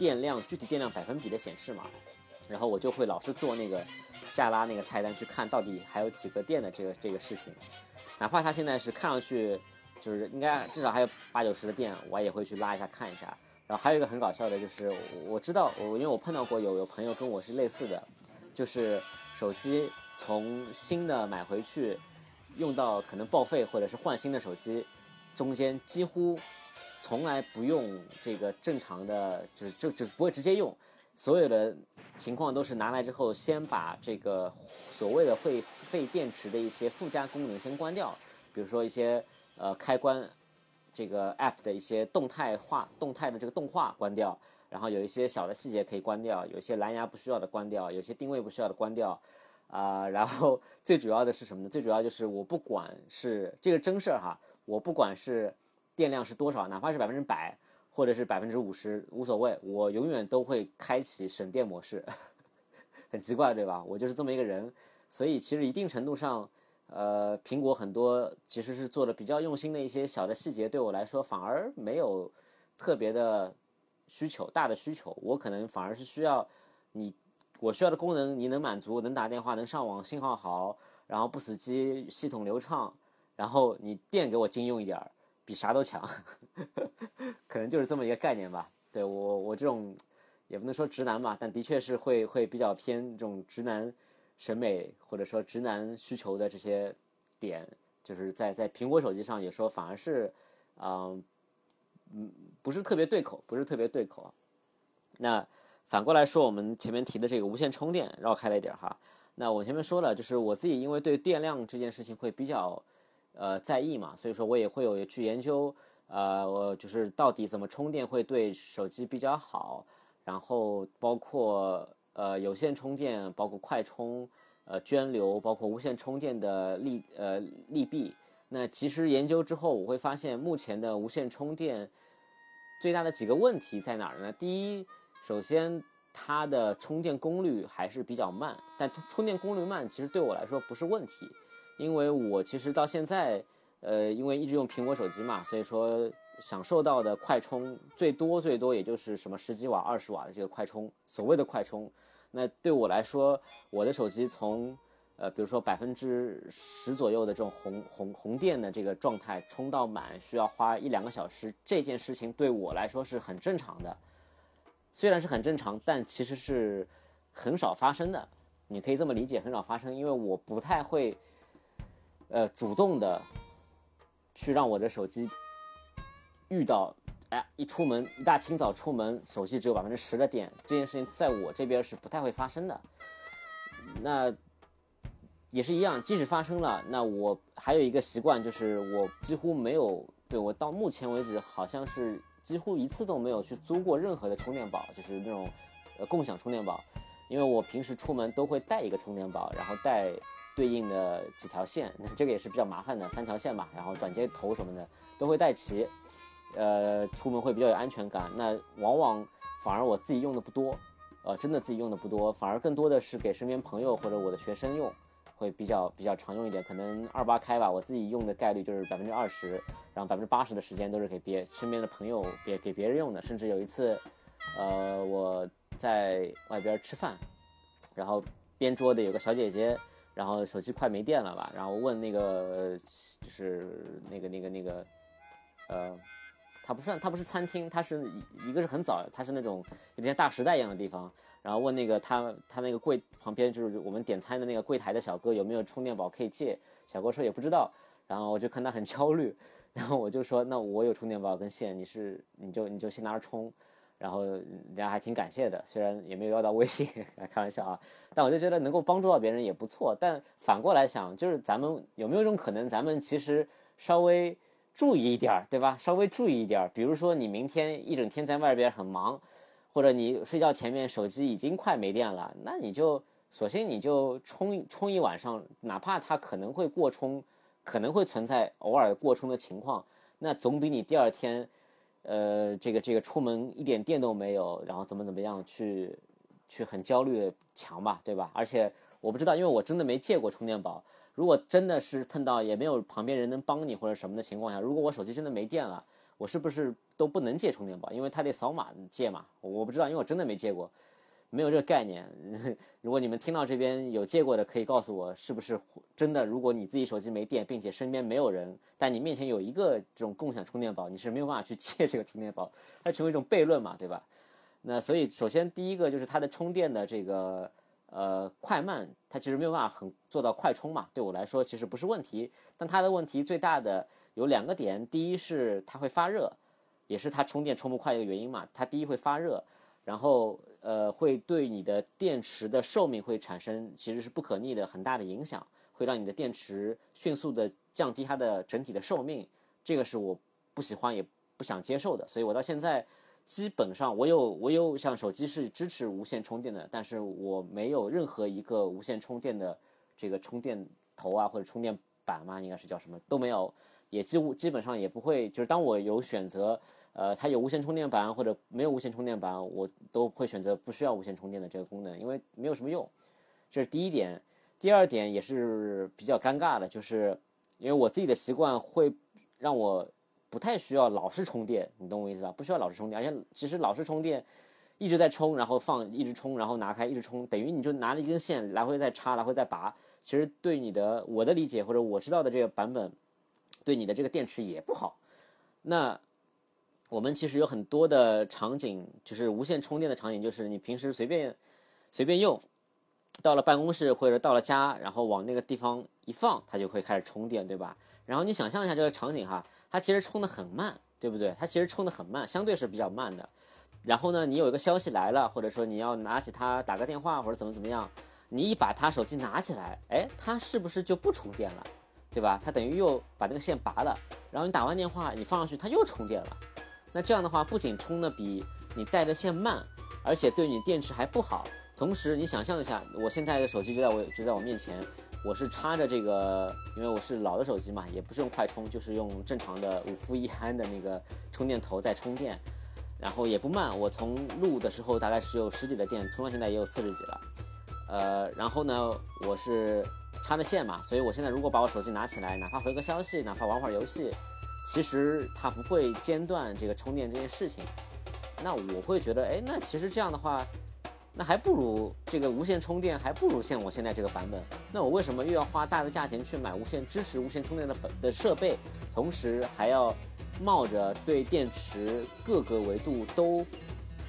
电量具体电量百分比的显示嘛，然后我就会老是做那个下拉那个菜单去看到底还有几个电的这个这个事情，哪怕它现在是看上去就是应该至少还有八九十的电，我也会去拉一下看一下。然后还有一个很搞笑的，就是我知道我因为我碰到过有有朋友跟我是类似的，就是手机从新的买回去，用到可能报废或者是换新的手机，中间几乎从来不用这个正常的，就是就就不会直接用，所有的情况都是拿来之后先把这个所谓的会费电池的一些附加功能先关掉，比如说一些呃开关。这个 app 的一些动态化、动态的这个动画关掉，然后有一些小的细节可以关掉，有些蓝牙不需要的关掉，有些定位不需要的关掉，啊，然后最主要的是什么呢？最主要就是我不管是这个真事儿哈，我不管是电量是多少，哪怕是百分之百或者是百分之五十无所谓，我永远都会开启省电模式，*laughs* 很奇怪对吧？我就是这么一个人，所以其实一定程度上。呃，苹果很多其实是做的比较用心的一些小的细节，对我来说反而没有特别的需求，大的需求，我可能反而是需要你我需要的功能你能满足，能打电话，能上网，信号好，然后不死机，系统流畅，然后你电给我精用一点儿，比啥都强，*laughs* 可能就是这么一个概念吧。对我我这种也不能说直男吧，但的确是会会比较偏这种直男。审美或者说直男需求的这些点，就是在在苹果手机上，有时候反而是，嗯嗯，不是特别对口，不是特别对口。那反过来说，我们前面提的这个无线充电绕开了一点哈。那我前面说了，就是我自己因为对电量这件事情会比较呃在意嘛，所以说我也会有去研究，呃，我就是到底怎么充电会对手机比较好，然后包括。呃，有线充电包括快充，呃，涓流包括无线充电的利呃利弊。那其实研究之后，我会发现目前的无线充电最大的几个问题在哪儿呢？第一，首先它的充电功率还是比较慢。但充电功率慢其实对我来说不是问题，因为我其实到现在，呃，因为一直用苹果手机嘛，所以说享受到的快充最多最多也就是什么十几瓦、二十瓦的这个快充，所谓的快充。那对我来说，我的手机从呃，比如说百分之十左右的这种红红红电的这个状态充到满需要花一两个小时，这件事情对我来说是很正常的。虽然是很正常，但其实是很少发生的。你可以这么理解，很少发生，因为我不太会呃主动的去让我的手机遇到，哎，一出门一大清早出门，手机只有百分之十的电，这件事情在我这边是不太会发生的。那。也是一样，即使发生了，那我还有一个习惯，就是我几乎没有，对我到目前为止好像是几乎一次都没有去租过任何的充电宝，就是那种呃共享充电宝，因为我平时出门都会带一个充电宝，然后带对应的几条线，那这个也是比较麻烦的，三条线吧，然后转接头什么的都会带齐，呃，出门会比较有安全感。那往往反而我自己用的不多，呃，真的自己用的不多，反而更多的是给身边朋友或者我的学生用。会比较比较常用一点，可能二八开吧，我自己用的概率就是百分之二十，然后百分之八十的时间都是给别身边的朋友别给别人用的。甚至有一次，呃，我在外边吃饭，然后边桌的有个小姐姐，然后手机快没电了吧，然后问那个就是那个那个那个，呃，它不算它不是餐厅，它是一个是很早，它是那种有点大时代一样的地方。然后问那个他他那个柜旁边就是我们点餐的那个柜台的小哥有没有充电宝可以借，小哥说也不知道，然后我就看他很焦虑，然后我就说那我有充电宝跟线，你是你就你就先拿着充，然后人家还挺感谢的，虽然也没有要到微信，*laughs* 开玩笑啊，但我就觉得能够帮助到别人也不错，但反过来想就是咱们有没有一种可能，咱们其实稍微注意一点儿，对吧？稍微注意一点儿，比如说你明天一整天在外边很忙。或者你睡觉前面手机已经快没电了，那你就索性你就充充一晚上，哪怕它可能会过充，可能会存在偶尔过充的情况，那总比你第二天，呃，这个这个出门一点电都没有，然后怎么怎么样去去很焦虑的强吧，对吧？而且我不知道，因为我真的没借过充电宝，如果真的是碰到也没有旁边人能帮你或者什么的情况下，如果我手机真的没电了。我是不是都不能借充电宝？因为他得扫码借嘛。我不知道，因为我真的没借过，没有这个概念。*laughs* 如果你们听到这边有借过的，可以告诉我是不是真的。如果你自己手机没电，并且身边没有人，但你面前有一个这种共享充电宝，你是没有办法去借这个充电宝，它成为一种悖论嘛，对吧？那所以，首先第一个就是它的充电的这个呃快慢，它其实没有办法很做到快充嘛。对我来说，其实不是问题，但它的问题最大的。有两个点，第一是它会发热，也是它充电充不快的一个原因嘛。它第一会发热，然后呃会对你的电池的寿命会产生其实是不可逆的很大的影响，会让你的电池迅速的降低它的整体的寿命，这个是我不喜欢也不想接受的。所以我到现在基本上我有我有像手机是支持无线充电的，但是我没有任何一个无线充电的这个充电头啊或者充电板嘛，应该是叫什么都没有。也几乎基本上也不会，就是当我有选择，呃，它有无线充电板或者没有无线充电板，我都会选择不需要无线充电的这个功能，因为没有什么用。这是第一点。第二点也是比较尴尬的，就是因为我自己的习惯会让我不太需要老是充电，你懂我意思吧？不需要老是充电，而且其实老是充电，一直在充，然后放，一直充，然后拿开，一直充，等于你就拿着一根线来回在插，来回在拔，其实对你的我的理解或者我知道的这个版本。对你的这个电池也不好。那我们其实有很多的场景，就是无线充电的场景，就是你平时随便随便用，到了办公室或者到了家，然后往那个地方一放，它就会开始充电，对吧？然后你想象一下这个场景哈，它其实充的很慢，对不对？它其实充的很慢，相对是比较慢的。然后呢，你有一个消息来了，或者说你要拿起它打个电话或者怎么怎么样，你一把它手机拿起来，哎，它是不是就不充电了？对吧？它等于又把那个线拔了，然后你打完电话，你放上去，它又充电了。那这样的话，不仅充的比你带的线慢，而且对你电池还不好。同时，你想象一下，我现在的手机就在我就在我面前，我是插着这个，因为我是老的手机嘛，也不是用快充，就是用正常的五伏一安的那个充电头在充电，然后也不慢。我从录的时候大概是有十几的电，充到现在也有四十几了。呃，然后呢，我是。插着线嘛，所以我现在如果把我手机拿起来，哪怕回个消息，哪怕玩会儿游戏，其实它不会间断这个充电这件事情。那我会觉得，哎，那其实这样的话，那还不如这个无线充电，还不如像我现在这个版本。那我为什么又要花大的价钱去买无线支持无线充电的本的设备，同时还要冒着对电池各个维度都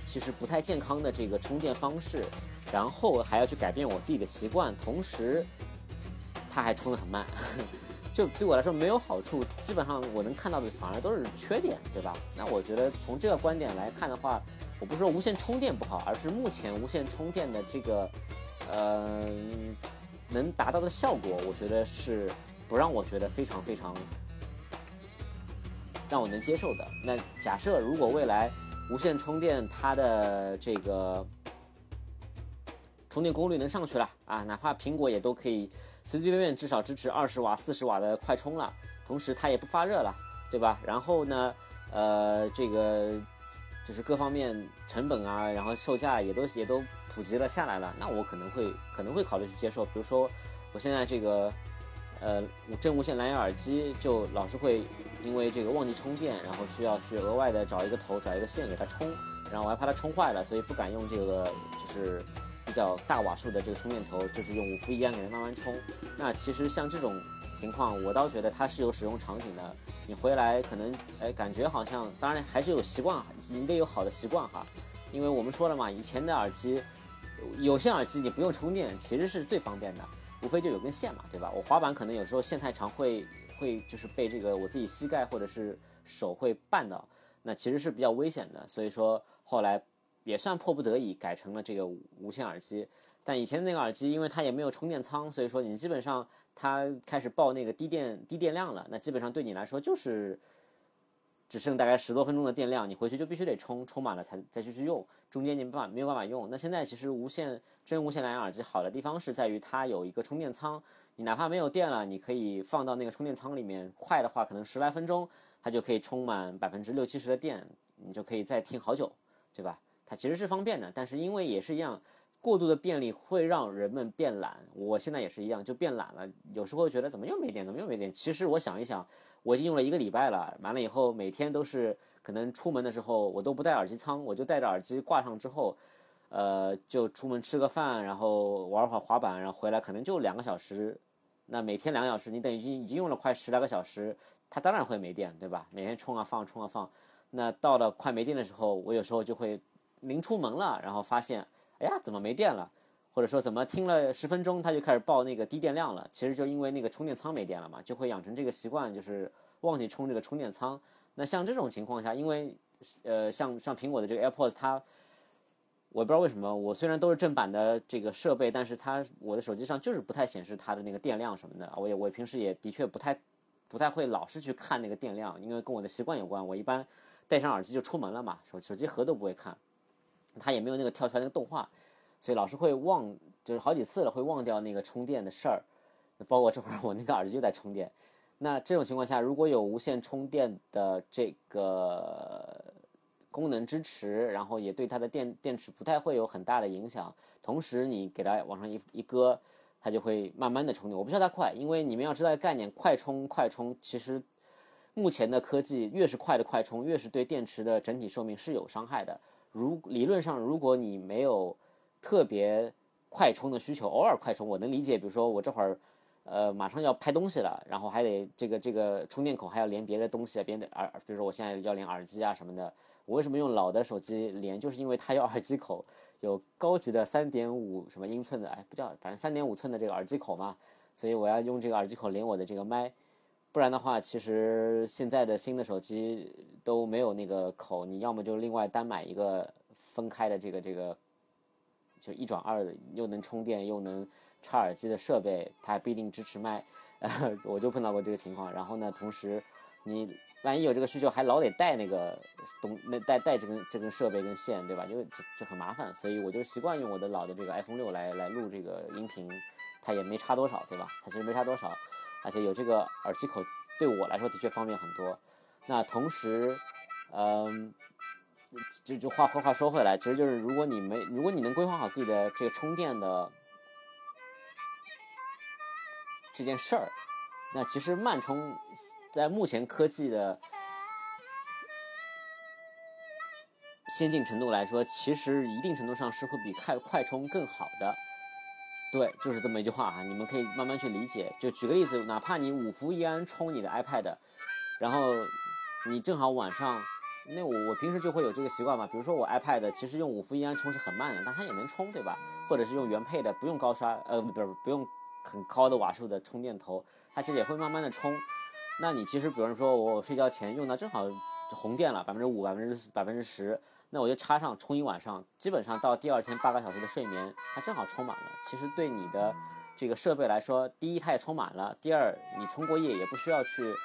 其实不太健康的这个充电方式，然后还要去改变我自己的习惯，同时它还充得很慢。就对我来说没有好处，基本上我能看到的反而都是缺点，对吧？那我觉得从这个观点来看的话，我不是说无线充电不好，而是目前无线充电的这个，呃，能达到的效果，我觉得是不让我觉得非常非常让我能接受的。那假设如果未来无线充电它的这个充电功率能上去了啊，哪怕苹果也都可以。随随便便至少支持二十瓦、四十瓦的快充了，同时它也不发热了，对吧？然后呢，呃，这个就是各方面成本啊，然后售价也都也都普及了下来了，那我可能会可能会考虑去接受。比如说，我现在这个呃真无线蓝牙耳机就老是会因为这个忘记充电，然后需要去额外的找一个头、找一个线给它充，然后我还怕它充坏了，所以不敢用这个就是。比较大瓦数的这个充电头，就是用五伏一安给它慢慢充。那其实像这种情况，我倒觉得它是有使用场景的。你回来可能，哎，感觉好像，当然还是有习惯，你得有好的习惯哈。因为我们说了嘛，以前的耳机，有线耳机你不用充电，其实是最方便的，无非就有根线嘛，对吧？我滑板可能有时候线太长，会会就是被这个我自己膝盖或者是手会绊到，那其实是比较危险的。所以说后来。也算迫不得已改成了这个无线耳机，但以前那个耳机因为它也没有充电仓，所以说你基本上它开始报那个低电低电量了，那基本上对你来说就是只剩大概十多分钟的电量，你回去就必须得充充满了才再继续用，中间你没办法没有办法用。那现在其实无线真无线蓝牙耳机好的地方是在于它有一个充电仓，你哪怕没有电了，你可以放到那个充电仓里面，快的话可能十来分钟它就可以充满百分之六七十的电，你就可以再听好久，对吧？它其实是方便的，但是因为也是一样，过度的便利会让人们变懒。我现在也是一样，就变懒了。有时候觉得怎么又没电，怎么又没电？其实我想一想，我已经用了一个礼拜了，完了以后每天都是可能出门的时候我都不带耳机仓，我就带着耳机挂上之后，呃，就出门吃个饭，然后玩会儿滑板，然后回来可能就两个小时。那每天两个小时，你等于已经已经用了快十来个小时，它当然会没电，对吧？每天充啊放，充啊放。那到了快没电的时候，我有时候就会。临出门了，然后发现，哎呀，怎么没电了？或者说怎么听了十分钟，它就开始报那个低电量了？其实就因为那个充电仓没电了嘛，就会养成这个习惯，就是忘记充这个充电仓。那像这种情况下，因为，呃，像像苹果的这个 AirPods，它，我不知道为什么，我虽然都是正版的这个设备，但是它我的手机上就是不太显示它的那个电量什么的。我也我平时也的确不太不太会老是去看那个电量，因为跟我的习惯有关。我一般戴上耳机就出门了嘛，手手机盒都不会看。它也没有那个跳出来那个动画，所以老是会忘，就是好几次了会忘掉那个充电的事儿。包括这会儿我那个耳机就在充电。那这种情况下，如果有无线充电的这个功能支持，然后也对它的电电池不太会有很大的影响，同时你给它往上一一搁，它就会慢慢的充电。我不需要它快，因为你们要知道概念，快充快充其实目前的科技越是快的快充，越是对电池的整体寿命是有伤害的。如理论上，如果你没有特别快充的需求，偶尔快充我能理解。比如说我这会儿，呃，马上要拍东西了，然后还得这个这个充电口还要连别的东西，别的耳，比如说我现在要连耳机啊什么的。我为什么用老的手机连？就是因为它有耳机口，有高级的三点五什么英寸的，哎，不叫，反正三点五寸的这个耳机口嘛，所以我要用这个耳机口连我的这个麦。不然的话，其实现在的新的手机都没有那个口，你要么就另外单买一个分开的这个这个，就一转二的，又能充电又能插耳机的设备，它还不一定支持麦。*laughs* 我就碰到过这个情况。然后呢，同时你万一有这个需求，还老得带那个东那带带这根这根设备跟线，对吧？因为这这很麻烦。所以我就习惯用我的老的这个 iPhone 六来来录这个音频，它也没差多少，对吧？它其实没差多少。而且有这个耳机口，对我来说的确方便很多。那同时，嗯，就就话话话说回来，其实就是如果你没，如果你能规划好自己的这个充电的这件事儿，那其实慢充在目前科技的先进程度来说，其实一定程度上是会比快快充更好的。对，就是这么一句话哈，你们可以慢慢去理解。就举个例子，哪怕你五伏一安充你的 iPad，然后你正好晚上，那我我平时就会有这个习惯嘛。比如说我 iPad 其实用五伏一安充是很慢的，但它也能充，对吧？或者是用原配的，不用高刷，呃，不是不用很高的瓦数的充电头，它其实也会慢慢的充。那你其实，比如说我睡觉前用到正好红电了，百分之五、百分之百分之十。那我就插上充一晚上，基本上到第二天八个小时的睡眠，它正好充满了。其实对你的这个设备来说，第一它也充满了，第二你充过夜也不需要去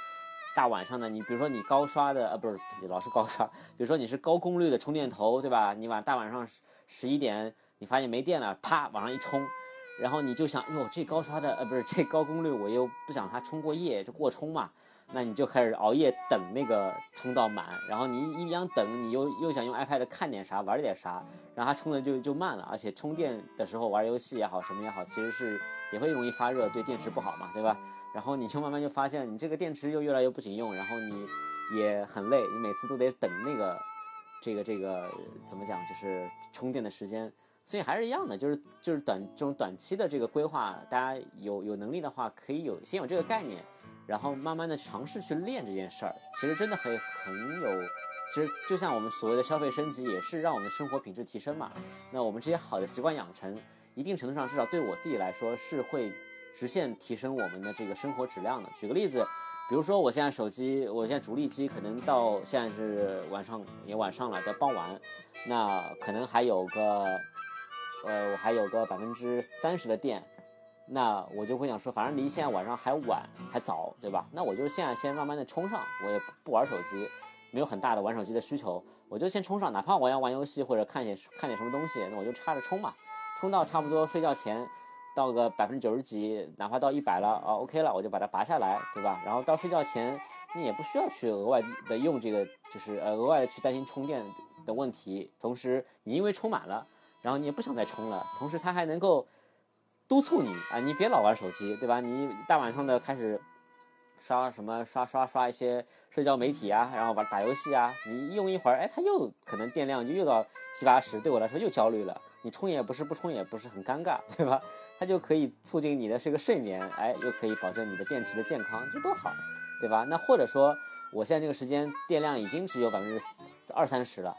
大晚上的。你比如说你高刷的，呃，不是老是高刷，比如说你是高功率的充电头，对吧？你晚大晚上十一点你发现没电了，啪往上一充，然后你就想，哟，这高刷的，呃，不是这高功率，我又不想它充过夜，就过充嘛。那你就开始熬夜等那个充到满，然后你一边等，你又又想用 iPad 看点啥，玩点啥，然后它充的就就慢了，而且充电的时候玩游戏也好，什么也好，其实是也会容易发热，对电池不好嘛，对吧？然后你就慢慢就发现，你这个电池又越来越不经用，然后你也很累，你每次都得等那个这个这个怎么讲，就是充电的时间，所以还是一样的，就是就是短这种短期的这个规划，大家有有能力的话，可以有先有这个概念。然后慢慢的尝试去练这件事儿，其实真的很很有，其实就像我们所谓的消费升级，也是让我们的生活品质提升嘛。那我们这些好的习惯养成，一定程度上至少对我自己来说是会实现提升我们的这个生活质量的。举个例子，比如说我现在手机，我现在主力机可能到现在是晚上也晚上了，到傍晚，那可能还有个，呃，我还有个百分之三十的电。那我就会想说，反正离现在晚上还晚还早，对吧？那我就现在先慢慢的充上，我也不玩手机，没有很大的玩手机的需求，我就先充上，哪怕我要玩游戏或者看些看点什么东西，那我就插着充嘛，充到差不多睡觉前到个百分之九十几，哪怕到一百了啊，OK 了，我就把它拔下来，对吧？然后到睡觉前你也不需要去额外的用这个，就是呃额外的去担心充电的问题，同时你因为充满了，然后你也不想再充了，同时它还能够。督促你啊，你别老玩手机，对吧？你大晚上的开始刷什么刷刷刷一些社交媒体啊，然后玩打游戏啊，你用一会儿，哎，它又可能电量就又到七八十，对我来说又焦虑了。你充也不是，不充也不是，很尴尬，对吧？它就可以促进你的这个睡眠，哎，又可以保证你的电池的健康，这多好，对吧？那或者说，我现在这个时间电量已经只有百分之二三十了，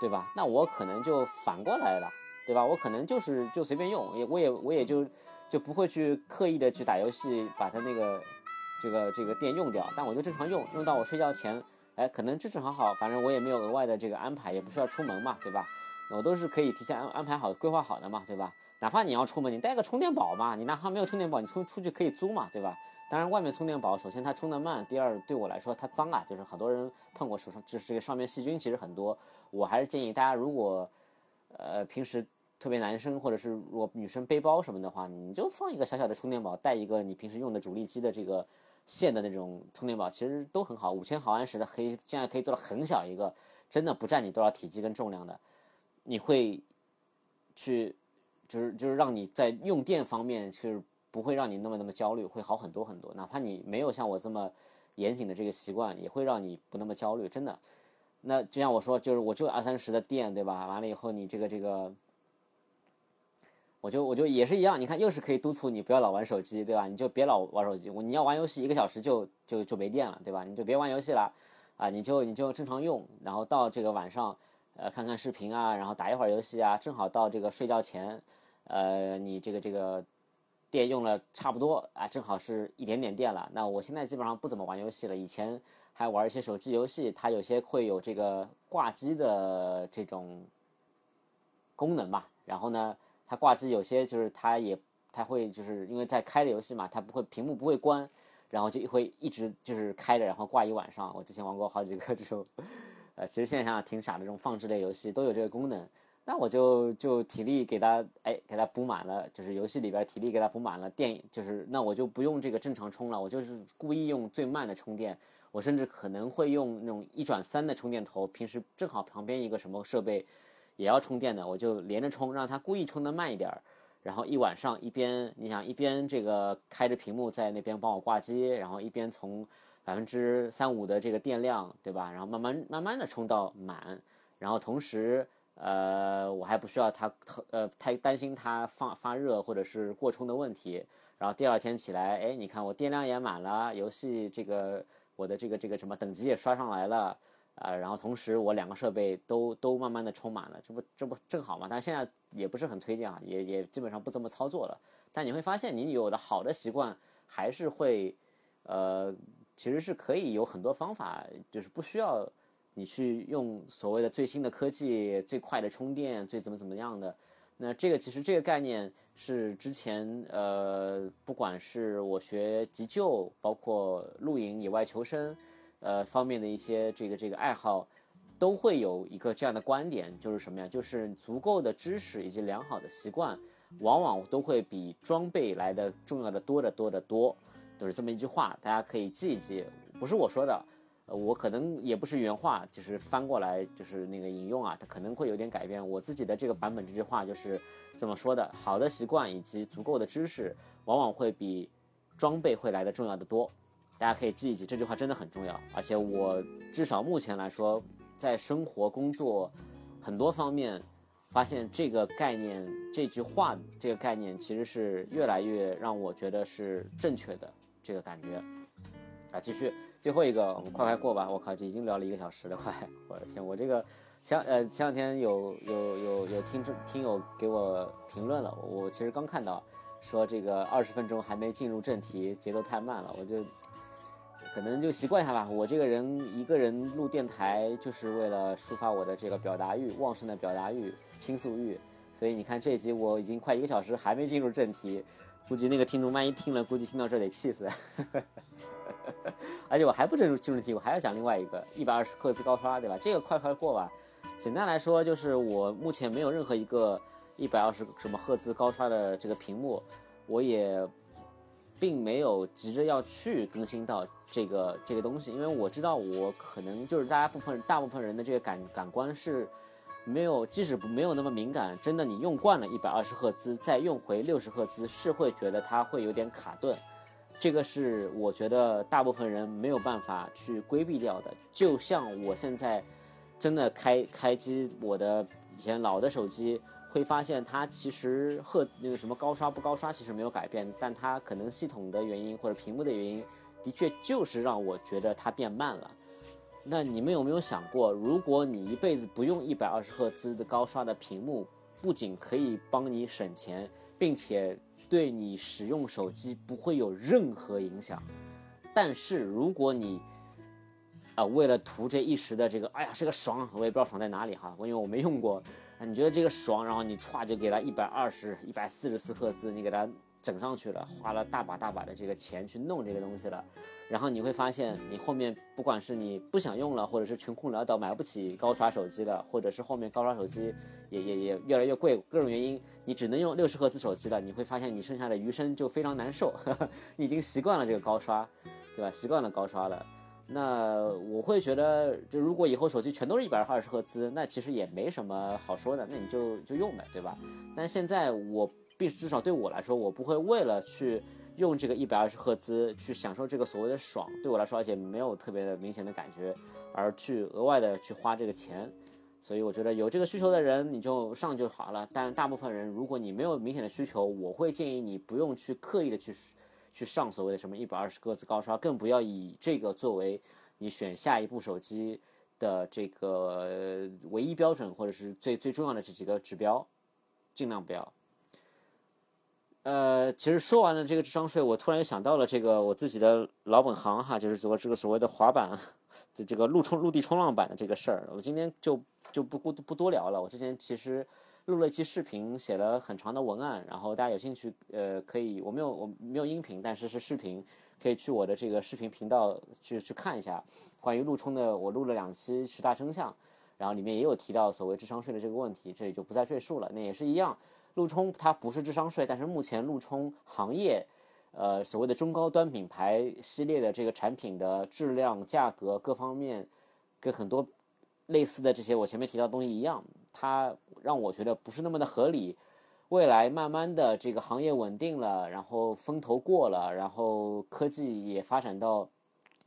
对吧？那我可能就反过来了。对吧？我可能就是就随便用，也我也我也就就不会去刻意的去打游戏，把它那个这个这个电用掉。但我就正常用，用到我睡觉前，哎，可能正正好好，反正我也没有额外的这个安排，也不需要出门嘛，对吧？我都是可以提前安安排好、规划好的嘛，对吧？哪怕你要出门，你带个充电宝嘛，你哪怕没有充电宝，你出出去可以租嘛，对吧？当然，外面充电宝，首先它充的慢，第二对我来说它脏啊，就是很多人碰过手上，就是这个上面细菌其实很多。我还是建议大家，如果呃平时。特别男生或者是如果女生背包什么的话，你就放一个小小的充电宝，带一个你平时用的主力机的这个线的那种充电宝，其实都很好。五千毫安时的可以现在可以做到很小一个，真的不占你多少体积跟重量的，你会去就是就是让你在用电方面是不会让你那么那么焦虑，会好很多很多。哪怕你没有像我这么严谨的这个习惯，也会让你不那么焦虑，真的。那就像我说，就是我就二三十的电，对吧？完了以后你这个这个。我就我就也是一样，你看又是可以督促你不要老玩手机，对吧？你就别老玩手机，我你要玩游戏一个小时就就就没电了，对吧？你就别玩游戏了，啊，你就你就正常用，然后到这个晚上，呃，看看视频啊，然后打一会儿游戏啊，正好到这个睡觉前，呃，你这个这个电用了差不多啊，正好是一点点电了。那我现在基本上不怎么玩游戏了，以前还玩一些手机游戏，它有些会有这个挂机的这种功能吧，然后呢。它挂机有些就是它也它会就是因为在开着游戏嘛，它不会屏幕不会关，然后就会一直就是开着，然后挂一晚上。我之前玩过好几个这种，呃，其实现在想想挺傻的，这种放置类游戏都有这个功能。那我就就体力给它哎给它补满了，就是游戏里边体力给它补满了电，就是那我就不用这个正常充了，我就是故意用最慢的充电。我甚至可能会用那种一转三的充电头，平时正好旁边一个什么设备。也要充电的，我就连着充，让它故意充的慢一点儿，然后一晚上一边你想一边这个开着屏幕在那边帮我挂机，然后一边从百分之三五的这个电量，对吧？然后慢慢慢慢的充到满，然后同时，呃，我还不需要它呃太担心它发发热或者是过充的问题。然后第二天起来，哎，你看我电量也满了，游戏这个我的这个这个什么等级也刷上来了，啊，然后同时我两个设备都都慢慢的充满了，这不这不正好吗？但现在也不是很推荐啊，也也基本上不这么操作了。但你会发现，你有的好的习惯还是会，呃，其实是可以有很多方法，就是不需要你去用所谓的最新的科技、最快的充电、最怎么怎么样的。那这个其实这个概念是之前呃，不管是我学急救，包括露营、野外求生，呃方面的一些这个这个爱好，都会有一个这样的观点，就是什么呀？就是足够的知识以及良好的习惯，往往都会比装备来的重要的多得多得多，都是这么一句话，大家可以记一记，不是我说的。我可能也不是原话，就是翻过来就是那个引用啊，它可能会有点改变。我自己的这个版本这句话就是这么说的：好的习惯以及足够的知识，往往会比装备会来的重要的多。大家可以记一记，这句话真的很重要。而且我至少目前来说，在生活、工作很多方面，发现这个概念、这句话这个概念其实是越来越让我觉得是正确的这个感觉。啊，继续。最后一个，我们快快过吧！我靠，这已经聊了一个小时了，*laughs* 快！我的天，我这个前呃前两天有有有有听众听友给我评论了，我其实刚看到，说这个二十分钟还没进入正题，节奏太慢了，我就可能就习惯一下吧。我这个人一个人录电台，就是为了抒发我的这个表达欲，旺盛的表达欲、倾诉欲。所以你看这一集我已经快一个小时还没进入正题，估计那个听众万一听了，估计听到这得气死。*laughs* 而且我还不进入进入题，我还要讲另外一个一百二十赫兹高刷，对吧？这个快快过吧。简单来说，就是我目前没有任何一个一百二十什么赫兹高刷的这个屏幕，我也并没有急着要去更新到这个这个东西，因为我知道我可能就是大家部分大部分人的这个感感官是没有，即使不没有那么敏感，真的你用惯了一百二十赫兹，再用回六十赫兹，是会觉得它会有点卡顿。这个是我觉得大部分人没有办法去规避掉的。就像我现在真的开开机我的以前老的手机，会发现它其实赫那个什么高刷不高刷其实没有改变，但它可能系统的原因或者屏幕的原因，的确就是让我觉得它变慢了。那你们有没有想过，如果你一辈子不用一百二十赫兹的高刷的屏幕，不仅可以帮你省钱，并且对你使用手机不会有任何影响，但是如果你啊为了图这一时的这个，哎呀是个爽，我也不知道爽在哪里哈，因为我没用过，你觉得这个爽，然后你歘就给它一百二十一百四十四赫兹，你给它。整上去了，花了大把大把的这个钱去弄这个东西了，然后你会发现，你后面不管是你不想用了，或者是穷困潦倒买不起高刷手机了，或者是后面高刷手机也也也越来越贵，各种原因，你只能用六十赫兹手机了，你会发现你剩下的余生就非常难受，*laughs* 你已经习惯了这个高刷，对吧？习惯了高刷了，那我会觉得，就如果以后手机全都是一百二十赫兹，那其实也没什么好说的，那你就就用呗，对吧？但现在我。必至少对我来说，我不会为了去用这个一百二十赫兹去享受这个所谓的爽，对我来说，而且没有特别的明显的感觉，而去额外的去花这个钱。所以我觉得有这个需求的人，你就上就好了。但大部分人，如果你没有明显的需求，我会建议你不用去刻意的去去上所谓的什么一百二十赫兹高刷，更不要以这个作为你选下一部手机的这个唯一标准，或者是最最重要的这几个指标，尽量不要。呃，其实说完了这个智商税，我突然想到了这个我自己的老本行哈，就是做这个所谓的滑板的这个陆冲陆地冲浪板的这个事儿。我今天就就不不不多聊了。我之前其实录了一期视频，写了很长的文案，然后大家有兴趣，呃，可以我没有我没有音频，但是是视频，可以去我的这个视频频道去去看一下关于陆冲的。我录了两期十大真相，然后里面也有提到所谓智商税的这个问题，这里就不再赘述了。那也是一样。陆冲它不是智商税，但是目前陆冲行业，呃，所谓的中高端品牌系列的这个产品的质量、价格各方面，跟很多类似的这些我前面提到的东西一样，它让我觉得不是那么的合理。未来慢慢的这个行业稳定了，然后风头过了，然后科技也发展到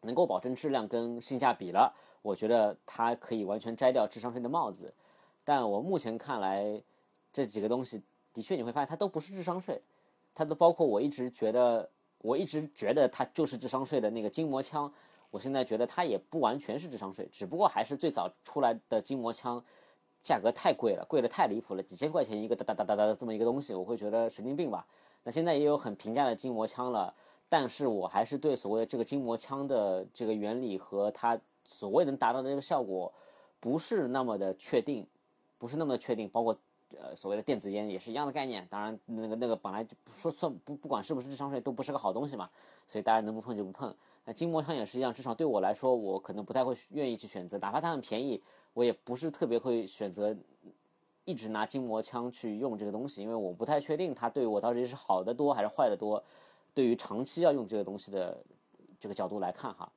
能够保证质量跟性价比了，我觉得它可以完全摘掉智商税的帽子。但我目前看来，这几个东西的确你会发现它都不是智商税，它都包括我一直觉得我一直觉得它就是智商税的那个筋膜枪，我现在觉得它也不完全是智商税，只不过还是最早出来的筋膜枪价格太贵了，贵的太离谱了，几千块钱一个哒哒哒哒哒的这么一个东西，我会觉得神经病吧。那现在也有很平价的筋膜枪了。但是我还是对所谓的这个筋膜枪的这个原理和它所谓能达到的这个效果，不是那么的确定，不是那么的确定。包括呃所谓的电子烟也是一样的概念。当然那个那个本来就说算不不管是不是智商税都不是个好东西嘛，所以大家能不碰就不碰。那筋膜枪也是一样，至少对我来说，我可能不太会愿意去选择，哪怕它很便宜，我也不是特别会选择一直拿筋膜枪去用这个东西，因为我不太确定它对我到底是好的多还是坏的多。对于长期要用这个东西的这个角度来看哈，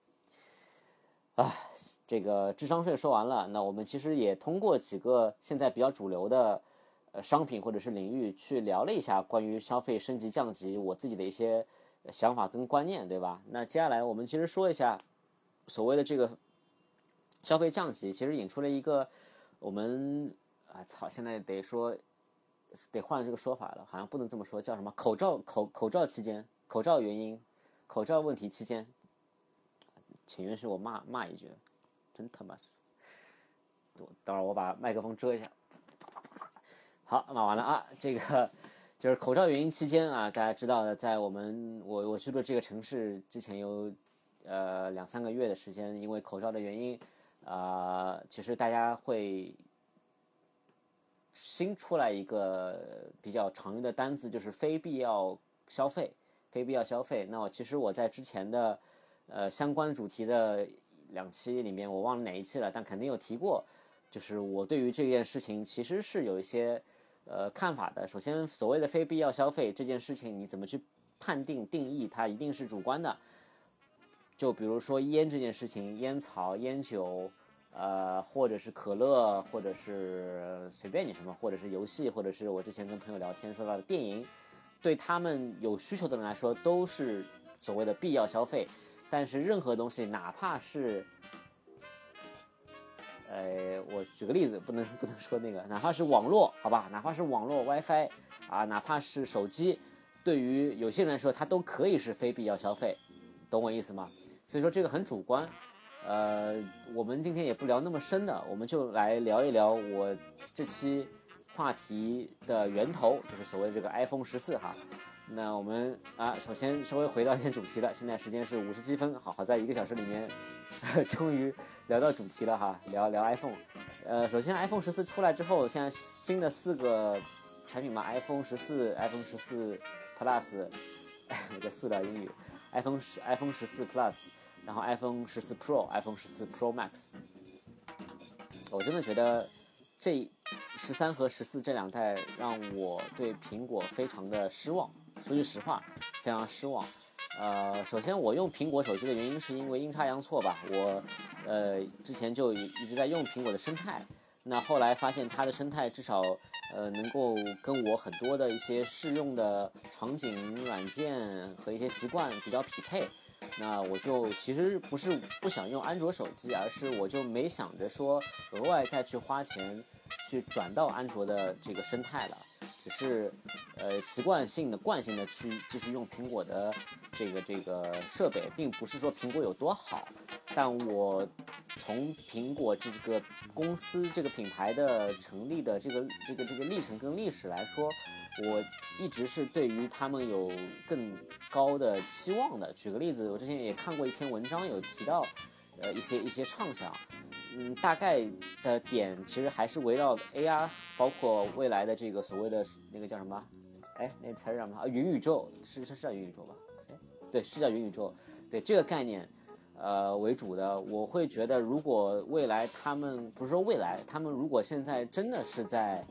啊，这个智商税说完了，那我们其实也通过几个现在比较主流的呃商品或者是领域去聊了一下关于消费升级降级我自己的一些想法跟观念，对吧？那接下来我们其实说一下所谓的这个消费降级，其实引出了一个我们啊操，现在得说得换这个说法了，好像不能这么说，叫什么口罩口口罩期间。口罩原因，口罩问题期间，请允许我骂骂一句，真他妈！我等会儿我把麦克风遮一下。好，骂完了啊，这个就是口罩原因期间啊，大家知道的，在我们我我居住这个城市之前有呃两三个月的时间，因为口罩的原因啊，其实大家会新出来一个比较常用的单字，就是非必要消费。非必要消费。那我其实我在之前的，呃，相关主题的两期里面，我忘了哪一期了，但肯定有提过。就是我对于这件事情其实是有一些呃看法的。首先，所谓的非必要消费这件事情，你怎么去判定定义？它一定是主观的。就比如说烟这件事情，烟草、烟酒，呃，或者是可乐，或者是随便你什么，或者是游戏，或者是我之前跟朋友聊天说到的电影。对他们有需求的人来说，都是所谓的必要消费。但是任何东西，哪怕是，呃，我举个例子，不能不能说那个，哪怕是网络，好吧，哪怕是网络 WiFi 啊，哪怕是手机，对于有些人来说，它都可以是非必要消费，懂我意思吗？所以说这个很主观。呃，我们今天也不聊那么深的，我们就来聊一聊我这期。话题的源头就是所谓的这个 iPhone 十四哈，那我们啊，首先稍微回到一点主题了。现在时间是五十七分，好好在一个小时里面，*laughs* 终于聊到主题了哈，聊聊 iPhone。呃，首先 iPhone 十四出来之后，现在新的四个产品嘛，iPhone 十四、iPhone 十四 Plus，*laughs* 我叫塑料英语，iPhone 十、iPhone 十四 Plus，然后 iPhone 十四 Pro、iPhone 十四 Pro Max，我真的觉得这。十三和十四这两代让我对苹果非常的失望，说句实话，非常失望。呃，首先我用苹果手机的原因是因为阴差阳错吧，我呃之前就一直在用苹果的生态，那后来发现它的生态至少呃能够跟我很多的一些适用的场景、软件和一些习惯比较匹配，那我就其实不是不想用安卓手机，而是我就没想着说额外再去花钱。去转到安卓的这个生态了，只是呃习惯性的惯性的去继续用苹果的这个这个设备，并不是说苹果有多好，但我从苹果这个公司这个品牌的成立的这个这个这个历程跟历史来说，我一直是对于他们有更高的期望的。举个例子，我之前也看过一篇文章，有提到呃一些一些畅想。嗯，大概的点其实还是围绕 AR，包括未来的这个所谓的那个叫什么？哎，那词儿叫什么？啊，云宇宙是是是叫云宇宙吧？哎，对，是叫云宇宙。对这个概念，呃为主的，我会觉得，如果未来他们不是说未来，他们如果现在真的是在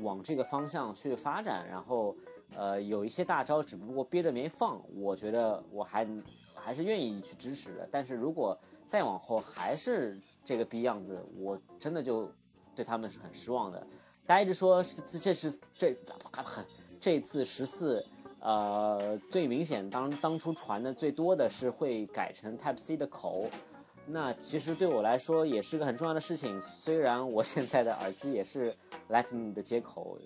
往这个方向去发展，然后呃有一些大招，只不过憋着没放，我觉得我还还是愿意去支持的。但是如果再往后还是这个逼样子，我真的就对他们是很失望的。大家一直说是这是这很这次十四呃，最明显当当初传的最多的是会改成 Type C 的口，那其实对我来说也是个很重要的事情。虽然我现在的耳机也是 Lightning 的接口，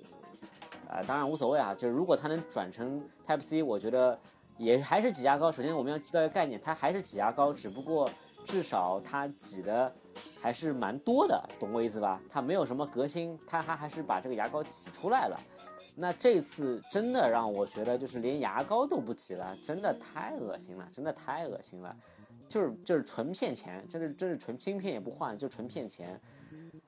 啊，当然无所谓啊。就是如果它能转成 Type C，我觉得也还是挤牙膏。首先我们要知道一个概念，它还是挤牙膏，只不过至少它挤的。还是蛮多的，懂我意思吧？它没有什么革新，它还还是把这个牙膏挤出来了。那这次真的让我觉得，就是连牙膏都不挤了，真的太恶心了，真的太恶心了，就是就是纯骗钱，这是这是纯芯片也不换，就纯骗钱。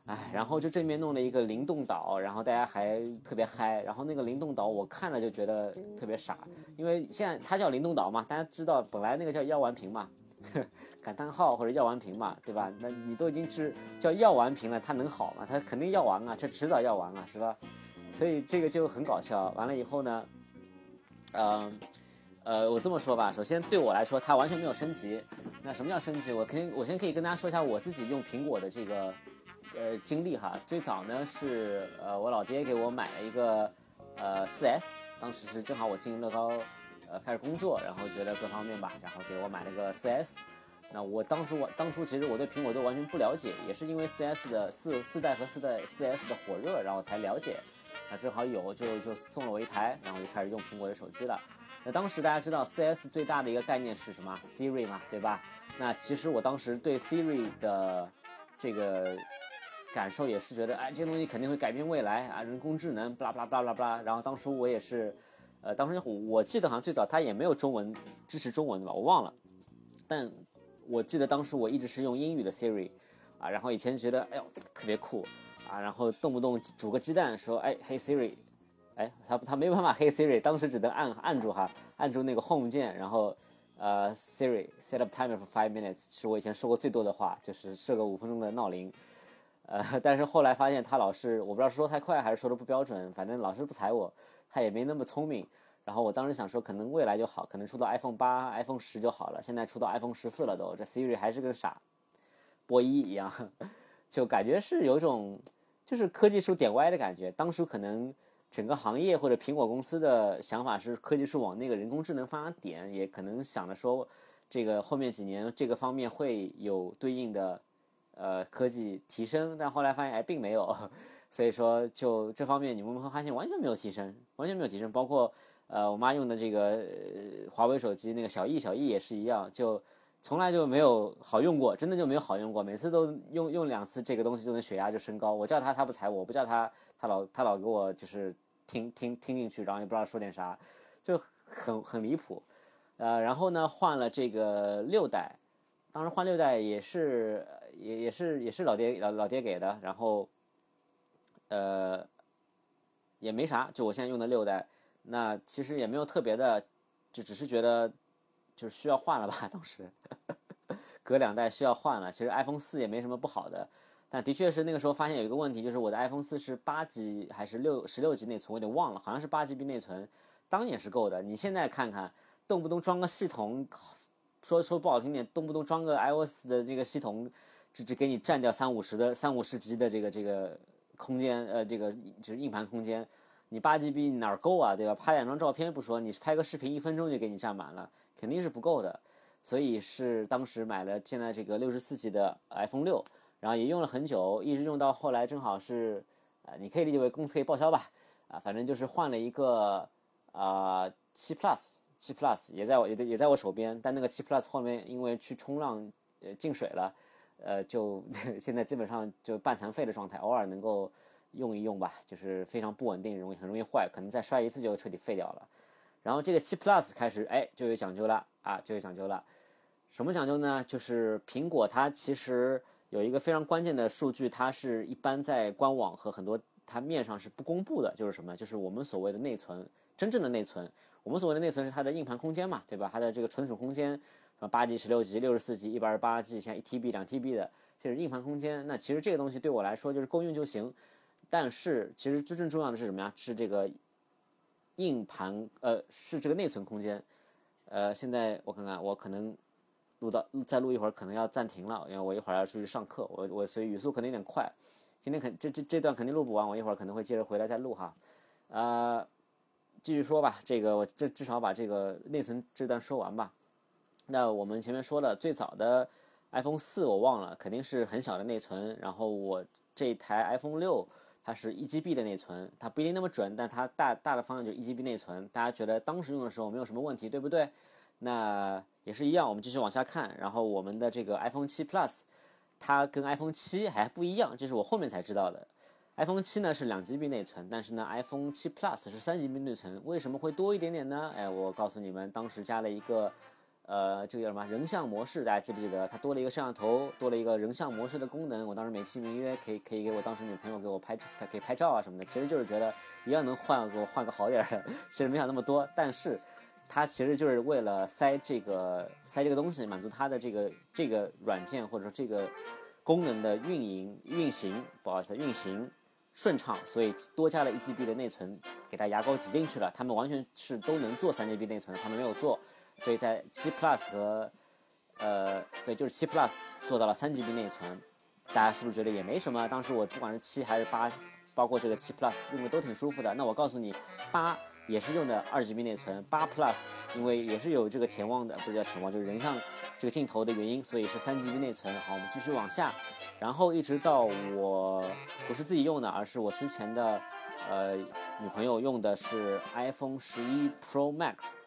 哎，然后就这边弄了一个灵动岛，然后大家还特别嗨，然后那个灵动岛我看了就觉得特别傻，因为现在它叫灵动岛嘛，大家知道本来那个叫药丸屏嘛。*laughs* 感叹号或者药丸瓶嘛，对吧？那你都已经是叫药丸瓶了，它能好吗？它肯定药完啊，这迟早要完啊，是吧？所以这个就很搞笑。完了以后呢，嗯，呃，我这么说吧，首先对我来说，它完全没有升级。那什么叫升级？我肯我先可以跟大家说一下我自己用苹果的这个呃经历哈。最早呢是呃我老爹给我买了一个呃 4S，当时是正好我进乐高。呃，开始工作，然后觉得各方面吧，然后给我买了个 4S。那我当时我当初其实我对苹果都完全不了解，也是因为 4S 的四四代和四代 4S 的火热，然后才了解。那正好有，就就送了我一台，然后就开始用苹果的手机了。那当时大家知道 4S 最大的一个概念是什么？Siri 嘛，对吧？那其实我当时对 Siri 的这个感受也是觉得，哎，这个东西肯定会改变未来啊，人工智能，巴拉巴拉巴拉巴拉。然后当时我也是。呃，当时我记得好像最早它也没有中文支持中文的吧，我忘了。但我记得当时我一直是用英语的 Siri，啊，然后以前觉得哎呦特别酷啊，然后动不动煮个鸡蛋说哎嘿 Siri，哎他他没办法 Hey Siri，当时只能按按住哈，按住那个 Home 键，然后呃 Siri set up timer for five minutes，是我以前说过最多的话，就是设个五分钟的闹铃。呃，但是后来发现他老是我不知道说太快还是说的不标准，反正老是不睬我。他也没那么聪明，然后我当时想说，可能未来就好，可能出到 iPhone 八、iPhone 十就好了。现在出到 iPhone 十四了都，这 Siri 还是个傻波一一样，*laughs* 就感觉是有一种就是科技树点歪的感觉。当初可能整个行业或者苹果公司的想法是科技树往那个人工智能方向点，也可能想着说这个后面几年这个方面会有对应的呃科技提升，但后来发现哎并没有。所以说，就这方面，你们会发现完全没有提升，完全没有提升。包括，呃，我妈用的这个华为手机，那个小易，小易也是一样，就从来就没有好用过，真的就没有好用过。每次都用用两次这个东西，就能血压就升高。我叫他，他不睬我；我不叫他，他老他老给我就是听听听进去，然后也不知道说点啥，就很很离谱。呃，然后呢，换了这个六代，当时换六代也是也也是也是老爹老老爹给的，然后。呃，也没啥，就我现在用的六代，那其实也没有特别的，就只是觉得就是需要换了吧。当时隔两代需要换了，其实 iPhone 四也没什么不好的，但的确是那个时候发现有一个问题，就是我的 iPhone 四是八 G 还是六十六 G 内存，我有点忘了，好像是八 GB 内存，当年是够的。你现在看看，动不动装个系统，说说不好听点，动不动装个 iOS 的这个系统，只只给你占掉三五十的三五十 G 的这个这个。空间，呃，这个就是硬盘空间，你八 GB 哪儿够啊，对吧？拍两张照片不说，你拍个视频一分钟就给你占满了，肯定是不够的。所以是当时买了现在这个六十四 G 的 iPhone 六，然后也用了很久，一直用到后来正好是，呃，你可以理解为公司可以报销吧，啊，反正就是换了一个啊七 Plus，七 Plus 也在我也也在我手边，但那个七 Plus 后面因为去冲浪呃进水了。呃，就 *laughs* 现在基本上就半残废的状态，偶尔能够用一用吧，就是非常不稳定，容易很容易坏，可能再摔一次就彻底废掉了。然后这个七 Plus 开始，哎，就有讲究了啊，就有讲究了。什么讲究呢？就是苹果它其实有一个非常关键的数据，它是一般在官网和很多它面上是不公布的，就是什么？就是我们所谓的内存，真正的内存。我们所谓的内存是它的硬盘空间嘛，对吧？它的这个存储空间。什么八 G、十六 G、六十四 G、一百二十八 G，像一 TB、两 TB 的，这是硬盘空间。那其实这个东西对我来说就是够用就行。但是其实真正重要的是什么呀？是这个硬盘，呃，是这个内存空间。呃，现在我看看，我可能录到再录一会儿，可能要暂停了，因为我一会儿要出去上课，我我所以语速可能有点快。今天肯这这这段肯定录不完，我一会儿可能会接着回来再录哈。呃，继续说吧，这个我这至少把这个内存这段说完吧。那我们前面说了，最早的 iPhone 四我忘了，肯定是很小的内存。然后我这台 iPhone 六，它是一 GB 的内存，它不一定那么准，但它大大的方向就是一 GB 内存。大家觉得当时用的时候没有什么问题，对不对？那也是一样，我们继续往下看。然后我们的这个 iPhone 七 Plus，它跟 iPhone 七还不一样，这是我后面才知道的。iPhone 七呢是两 GB 内存，但是呢 iPhone 七 Plus 是三 GB 内存，为什么会多一点点呢？哎，我告诉你们，当时加了一个，呃，这个叫什么人像模式，大家记不记得？它多了一个摄像头，多了一个人像模式的功能。我当时美其名曰可以可以给我当时女朋友给我拍可以拍照啊什么的，其实就是觉得一样能换给我换个好点的，其实没想那么多。但是它其实就是为了塞这个塞这个东西，满足它的这个这个软件或者说这个功能的运营运行，不好意思，运行。顺畅，所以多加了一 GB 的内存，给它牙膏挤进去了。他们完全是都能做三 GB 内存，他们没有做，所以在七 Plus 和呃对，就是七 Plus 做到了三 GB 内存。大家是不是觉得也没什么？当时我不管是七还是八，包括这个七 Plus 用的都挺舒服的。那我告诉你，八也是用的二 GB 内存，八 Plus 因为也是有这个潜望的，不是叫潜望，就是人像这个镜头的原因，所以是三 GB 内存。好，我们继续往下。然后一直到我不是自己用的，而是我之前的呃女朋友用的是 iPhone 十一 Pro Max，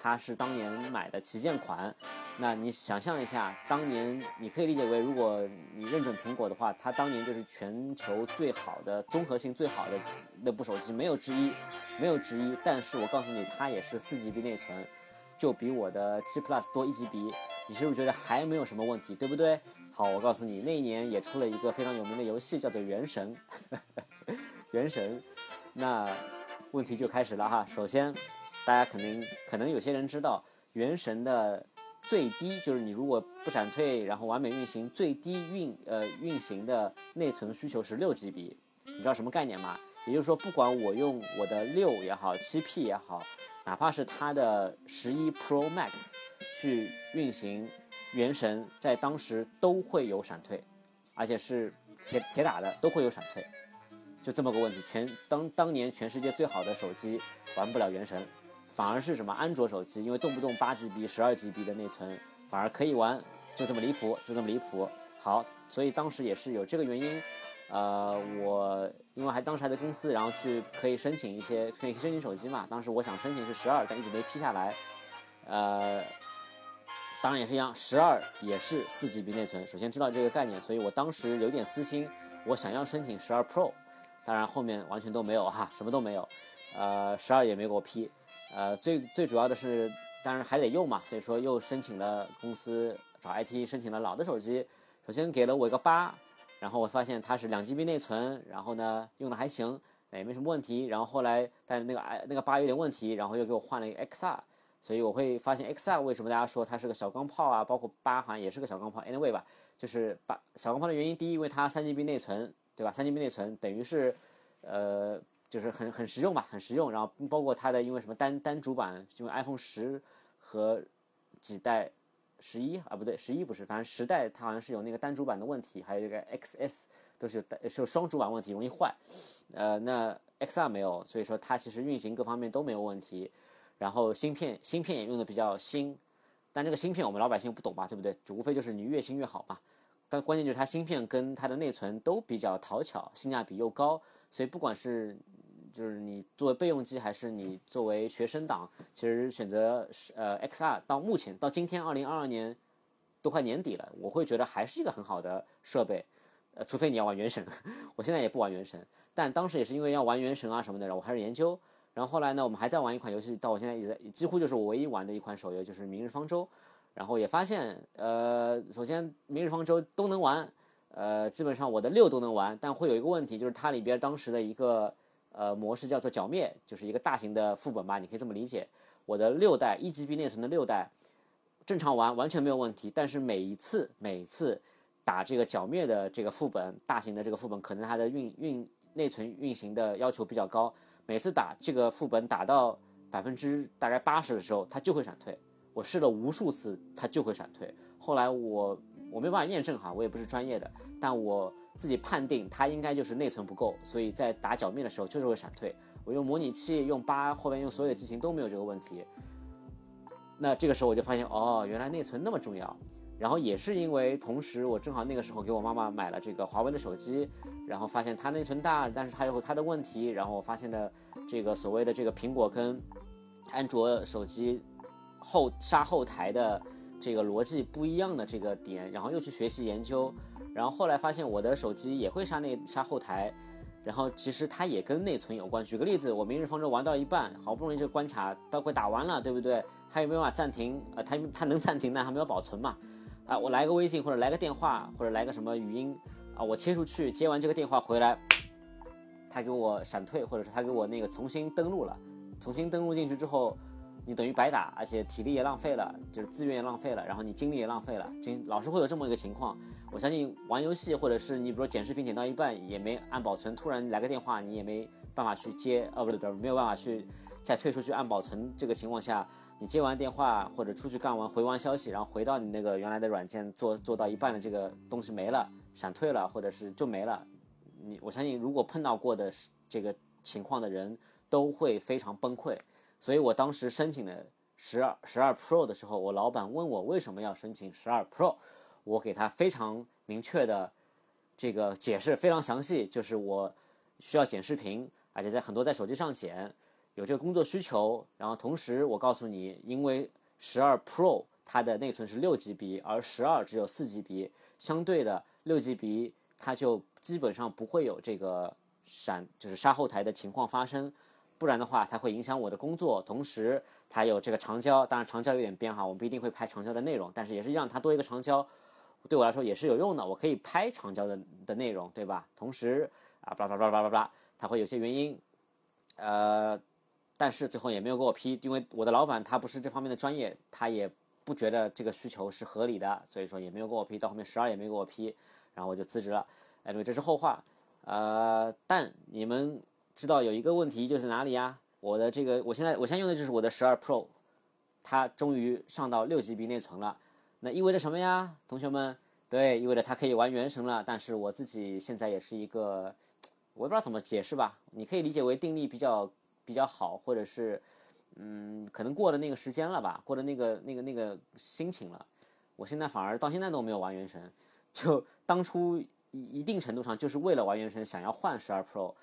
它是当年买的旗舰款。那你想象一下，当年你可以理解为，如果你认准苹果的话，它当年就是全球最好的综合性最好的那部手机，没有之一，没有之一。但是我告诉你，它也是四 GB 内存。就比我的七 Plus 多一 GB，你是不是觉得还没有什么问题，对不对？好，我告诉你，那一年也出了一个非常有名的游戏，叫做《原神》。*laughs* 原神，那问题就开始了哈。首先，大家肯定可能有些人知道，《原神》的最低就是你如果不闪退，然后完美运行，最低运呃运行的内存需求是六 GB。你知道什么概念吗？也就是说，不管我用我的六也好，七 P 也好。哪怕是它的十一 Pro Max 去运行《原神》，在当时都会有闪退，而且是铁铁打的都会有闪退，就这么个问题。全当当年全世界最好的手机玩不了《原神》，反而是什么安卓手机，因为动不动八 GB、十二 GB 的内存，反而可以玩，就这么离谱，就这么离谱。好，所以当时也是有这个原因。呃，我因为还当时还在公司，然后去可以申请一些可以申请手机嘛。当时我想申请是十二，但一直没批下来。呃，当然也是一样，十二也是四 GB 内存。首先知道这个概念，所以我当时有点私心，我想要申请十二 Pro。当然后面完全都没有哈，什么都没有。呃，十二也没给我批。呃，最最主要的是，当然还得用嘛，所以说又申请了公司找 IT 申请了老的手机。首先给了我一个八。然后我发现它是两 GB 内存，然后呢用的还行，也没什么问题。然后后来但那个哎那个八有点问题，然后又给我换了一个 XR，所以我会发现 XR 为什么大家说它是个小钢炮啊？包括八好像也是个小钢炮。Anyway 吧，就是八小钢炮的原因，第一因为它三 GB 内存，对吧？三 GB 内存等于是，呃，就是很很实用吧，很实用。然后包括它的因为什么单单主板，因为 iPhone 十和几代。十一啊，不对，十一不是，反正十代它好像是有那个单主板的问题，还有一个 XS 都是有是有双主板问题，容易坏。呃，那 XR 没有，所以说它其实运行各方面都没有问题。然后芯片芯片也用的比较新，但这个芯片我们老百姓不懂吧，对不对？无非就是你越新越好嘛。但关键就是它芯片跟它的内存都比较讨巧，性价比又高，所以不管是就是你作为备用机，还是你作为学生党，其实选择是呃 XR 到目前到今天二零二二年都快年底了，我会觉得还是一个很好的设备，呃，除非你要玩原神，*laughs* 我现在也不玩原神，但当时也是因为要玩原神啊什么的，然后我还是研究，然后后来呢，我们还在玩一款游戏，到我现在也在几乎就是我唯一玩的一款手游，就是《明日方舟》，然后也发现，呃，首先《明日方舟》都能玩，呃，基本上我的六都能玩，但会有一个问题，就是它里边当时的一个。呃，模式叫做剿灭，就是一个大型的副本吧，你可以这么理解。我的六代一 GB 内存的六代，正常玩完全没有问题。但是每一次每次打这个剿灭的这个副本，大型的这个副本，可能它的运运内存运行的要求比较高。每次打这个副本打到百分之大概八十的时候，它就会闪退。我试了无数次，它就会闪退。后来我我没办法验证哈，我也不是专业的，但我自己判定它应该就是内存不够，所以在打脚面的时候就是会闪退。我用模拟器用八，后面用所有的机型都没有这个问题。那这个时候我就发现，哦，原来内存那么重要。然后也是因为同时我正好那个时候给我妈妈买了这个华为的手机，然后发现它内存大，但是它有它的问题。然后我发现的这个所谓的这个苹果跟安卓手机后杀后台的这个逻辑不一样的这个点，然后又去学习研究，然后后来发现我的手机也会杀内杀后台。然后其实它也跟内存有关。举个例子，我明日方舟玩到一半，好不容易这个关卡到快打完了，对不对？还有没有办法暂停？呃，它它能暂停，但还没有保存嘛？啊，我来个微信或者来个电话或者来个什么语音啊，我切出去接完这个电话回来，它给我闪退，或者是它给我那个重新登录了，重新登录进去之后。你等于白打，而且体力也浪费了，就是资源也浪费了，然后你精力也浪费了，就老是会有这么一个情况。我相信玩游戏或者是你比如说剪视频剪到一半也没按保存，突然来个电话你也没办法去接，哦不对不对，没有办法去再退出去按保存。这个情况下，你接完电话或者出去干完回完消息，然后回到你那个原来的软件做做到一半的这个东西没了，闪退了或者是就没了。你我相信如果碰到过的这个情况的人都会非常崩溃。所以我当时申请的十二十二 Pro 的时候，我老板问我为什么要申请十二 Pro，我给他非常明确的这个解释，非常详细，就是我需要剪视频，而且在很多在手机上剪，有这个工作需求。然后同时我告诉你，因为十二 Pro 它的内存是六 GB，而十二只有四 GB，相对的六 GB 它就基本上不会有这个闪，就是杀后台的情况发生。不然的话，它会影响我的工作。同时，它有这个长焦，当然长焦有点编哈，我们不一定会拍长焦的内容，但是也是让它多一个长焦，对我来说也是有用的。我可以拍长焦的的内容，对吧？同时啊，叭叭叭叭叭叭，它会有些原因，呃，但是最后也没有给我批，因为我的老板他不是这方面的专业，他也不觉得这个需求是合理的，所以说也没有给我批。到后面十二也没给我批，然后我就辞职了。哎，对，这是后话。呃，但你们。知道有一个问题就是哪里呀？我的这个，我现在我现在用的就是我的十二 Pro，它终于上到六 GB 内存了。那意味着什么呀，同学们？对，意味着它可以玩原神了。但是我自己现在也是一个，我也不知道怎么解释吧。你可以理解为定力比较比较好，或者是，嗯，可能过了那个时间了吧，过了那个那个那个心情了。我现在反而到现在都没有玩原神，就当初一一定程度上就是为了玩原神，想要换十二 Pro。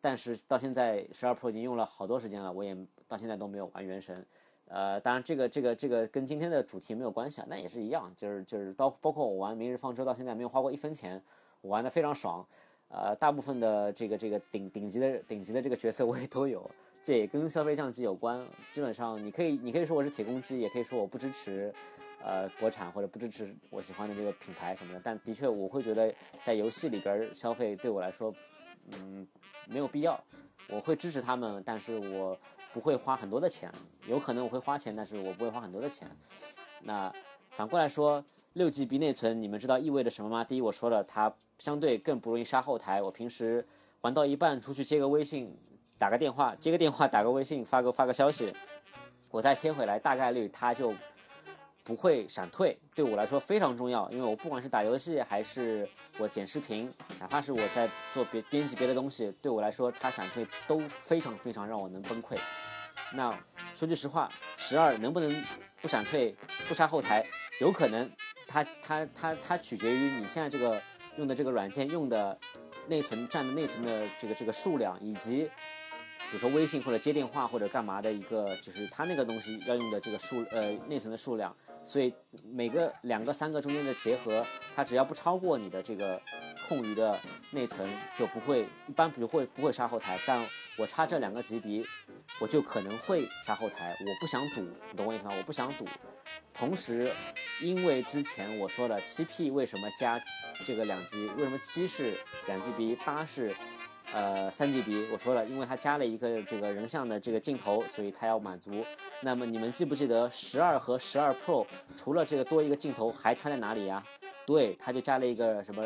但是到现在，十二 Pro 已经用了好多时间了，我也到现在都没有玩原神。呃，当然这个这个这个跟今天的主题没有关系啊，那也是一样，就是就是到包括我玩明日方舟到现在没有花过一分钱，我玩的非常爽。呃，大部分的这个这个顶顶级的顶级的这个角色我也都有，这也跟消费降级有关。基本上你可以你可以说我是铁公鸡，也可以说我不支持呃国产或者不支持我喜欢的这个品牌什么的。但的确我会觉得在游戏里边消费对我来说，嗯。没有必要，我会支持他们，但是我不会花很多的钱。有可能我会花钱，但是我不会花很多的钱。那反过来说，六 G B 内存，你们知道意味着什么吗？第一，我说了，它相对更不容易杀后台。我平时玩到一半出去接个微信，打个电话，接个电话，打个微信，发个发个消息，我再切回来，大概率它就。不会闪退，对我来说非常重要，因为我不管是打游戏还是我剪视频，哪怕是我在做别编辑别的东西，对我来说它闪退都非常非常让我能崩溃。那说句实话，十二能不能不闪退、不杀后台，有可能，它它它它取决于你现在这个用的这个软件用的内存占的内存的这个这个数量以及。比如说微信或者接电话或者干嘛的一个，就是它那个东西要用的这个数呃内存的数量，所以每个两个三个中间的结合，它只要不超过你的这个空余的内存，就不会一般不会不会杀后台。但我插这两个级别，我就可能会杀后台。我不想赌，你懂我意思吗？我不想赌。同时，因为之前我说了七 P 为什么加这个两 G，为什么七是两 GB，八是。呃，三 GB，我说了，因为它加了一个这个人像的这个镜头，所以它要满足。那么你们记不记得十二和十二 Pro 除了这个多一个镜头，还差在哪里呀？对，它就加了一个什么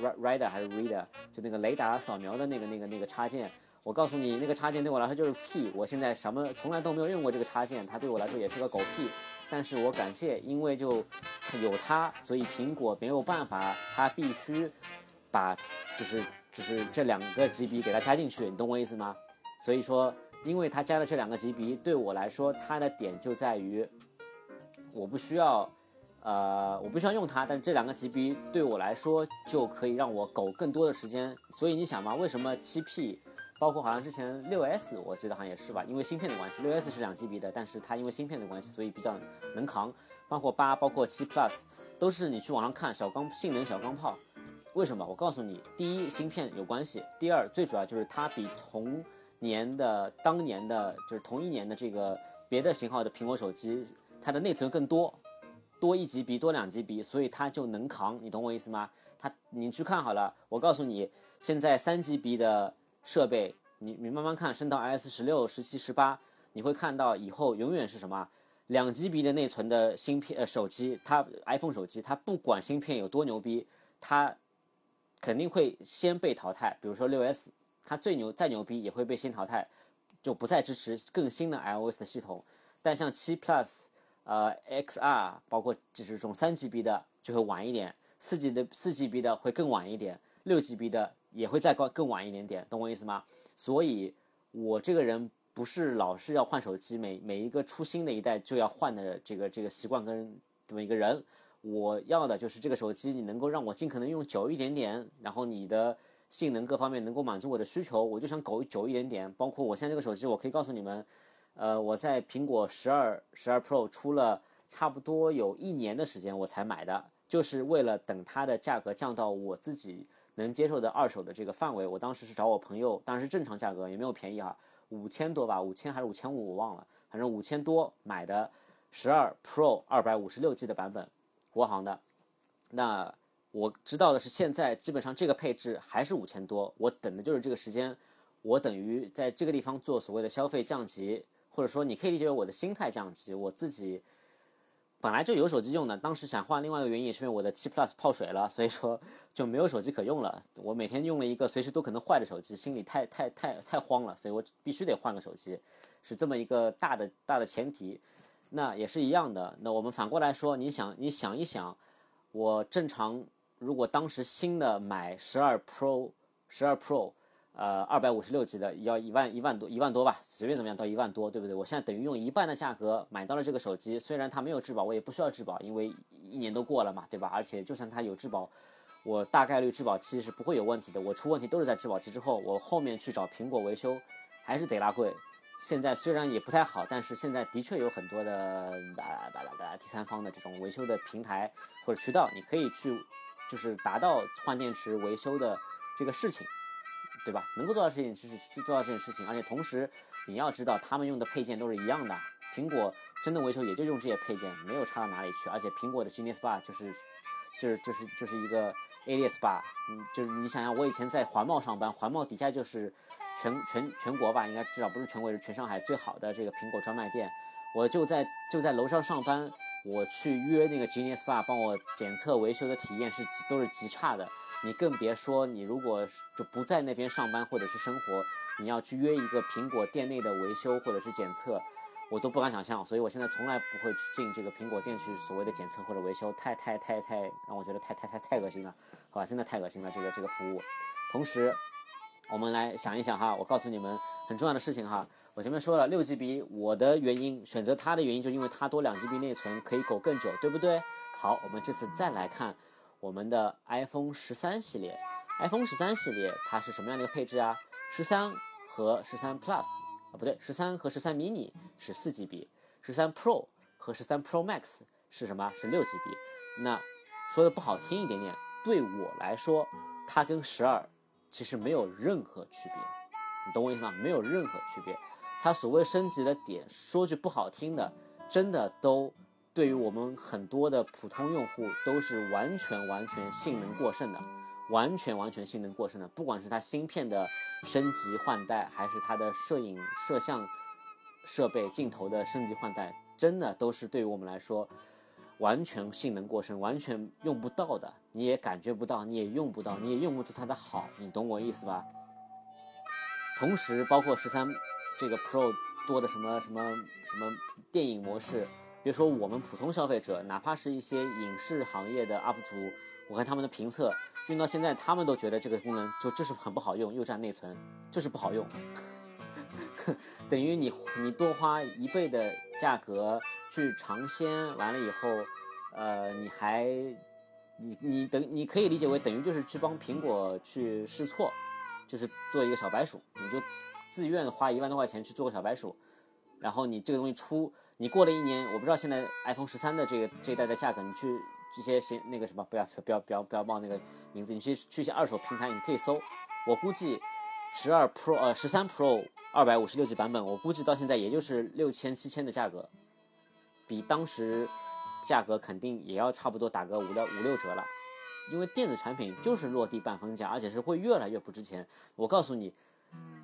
Radar 还是 Reader，就那个雷达扫描的那个那个那个插件。我告诉你，那个插件对我来说就是屁。我现在什么从来都没有用过这个插件，它对我来说也是个狗屁。但是我感谢，因为就有它，所以苹果没有办法，它必须。把就是就是这两个级别给它加进去，你懂我意思吗？所以说，因为它加了这两个级别，对我来说，它的点就在于，我不需要，呃，我不需要用它，但这两个级别对我来说就可以让我苟更多的时间。所以你想嘛，为什么七 P，包括好像之前六 S，我记得好像也是吧，因为芯片的关系，六 S 是两 G B 的，但是它因为芯片的关系，所以比较能扛。包括八，包括七 Plus，都是你去网上看小钢性能小钢炮。为什么？我告诉你，第一，芯片有关系；第二，最主要就是它比同年的当年的，就是同一年的这个别的型号的苹果手机，它的内存更多，多一 G B，多两 G B，所以它就能扛。你懂我意思吗？它，你去看好了，我告诉你，现在三 G B 的设备，你你慢慢看，升到 S 十六、十七、十八，你会看到以后永远是什么？两 G B 的内存的芯片呃手机，它 iPhone 手机，它不管芯片有多牛逼，它。肯定会先被淘汰，比如说六 S，它最牛再牛逼也会被先淘汰，就不再支持更新的 iOS 的系统。但像七 Plus，呃 XR，包括就是这种三 GB 的就会晚一点，四 G 的四 GB 的会更晚一点，六 GB 的也会再更更晚一点点，懂我意思吗？所以，我这个人不是老是要换手机，每每一个出新的一代就要换的这个这个习惯跟这么一个人。我要的就是这个手机，你能够让我尽可能用久一点点，然后你的性能各方面能够满足我的需求，我就想苟久一点点。包括我现在这个手机，我可以告诉你们，呃，我在苹果十二、十二 Pro 出了差不多有一年的时间我才买的，就是为了等它的价格降到我自己能接受的二手的这个范围。我当时是找我朋友，当然是正常价格，也没有便宜哈，五千多吧，五千还是五千五，我忘了，反正五千多买的十二 Pro 二百五十六 G 的版本。国行的，那我知道的是，现在基本上这个配置还是五千多。我等的就是这个时间，我等于在这个地方做所谓的消费降级，或者说你可以理解为我的心态降级。我自己本来就有手机用的，当时想换另外一个原因，是因为我的七 Plus 泡水了，所以说就没有手机可用了。我每天用了一个随时都可能坏的手机，心里太太太太慌了，所以我必须得换个手机，是这么一个大的大的前提。那也是一样的。那我们反过来说，你想，你想一想，我正常如果当时新的买十二 Pro，十二 Pro，呃，二百五十六 G 的要一万一万多一万多吧，随便怎么样到一万多，对不对？我现在等于用一半的价格买到了这个手机，虽然它没有质保，我也不需要质保，因为一年都过了嘛，对吧？而且就算它有质保，我大概率质保期是不会有问题的。我出问题都是在质保期之后，我后面去找苹果维修，还是贼拉贵。现在虽然也不太好，但是现在的确有很多的巴拉巴拉第三方的这种维修的平台或者渠道，你可以去，就是达到换电池维修的这个事情，对吧？能够做到这件事情，做到这件事情，而且同时你要知道，他们用的配件都是一样的，苹果真的维修也就用这些配件，没有差到哪里去。而且苹果的 Genius Bar 就是，就是就是就是一个 Alias Bar，嗯，就是你想想，我以前在环贸上班，环贸底下就是。全全全国吧，应该至少不是全国，是全上海最好的这个苹果专卖店。我就在就在楼上上班，我去约那个 Genius Bar 帮我检测维修的体验是都是极差的。你更别说你如果就不在那边上班或者是生活，你要去约一个苹果店内的维修或者是检测，我都不敢想象。所以我现在从来不会去进这个苹果店去所谓的检测或者维修，太太太太让我觉得太太太太恶心了，好吧，真的太恶心了这个这个服务。同时。我们来想一想哈，我告诉你们很重要的事情哈。我前面说了六 GB，我的原因选择它的原因，就因为它多两 GB 内存，可以苟更久，对不对？好，我们这次再来看我们的 iPhone 十三系列。iPhone 十三系列它是什么样的一个配置啊？十三和十三 Plus 啊，不对，十三和十三 mini 是四 GB，十三 Pro 和十三 Pro Max 是什么？是六 GB。那说的不好听一点点，对我来说，它跟十二。其实没有任何区别，你懂我意思吗？没有任何区别。它所谓升级的点，说句不好听的，真的都对于我们很多的普通用户都是完全完全性能过剩的，完全完全性能过剩的。不管是它芯片的升级换代，还是它的摄影摄像设备镜头的升级换代，真的都是对于我们来说。完全性能过剩，完全用不到的，你也感觉不到，你也用不到，你也用不出它的好，你懂我意思吧？同时，包括十三这个 Pro 多的什么什么什么电影模式，别说我们普通消费者，哪怕是一些影视行业的 UP 主，我看他们的评测用到现在，他们都觉得这个功能就就是很不好用，又占内存，就是不好用。*laughs* 等于你你多花一倍的价格去尝鲜，完了以后，呃，你还你你等你可以理解为等于就是去帮苹果去试错，就是做一个小白鼠，你就自愿花一万多块钱去做个小白鼠，然后你这个东西出，你过了一年，我不知道现在 iPhone 十三的这个这一代的价格，你去这些先那个什么，不要不要不要不要报那个名字，你去去一些二手平台，你可以搜，我估计十二 Pro 呃十三 Pro。二百五十六 G 版本，我估计到现在也就是六千七千的价格，比当时价格肯定也要差不多打个五六五六折了。因为电子产品就是落地半分价，而且是会越来越不值钱。我告诉你，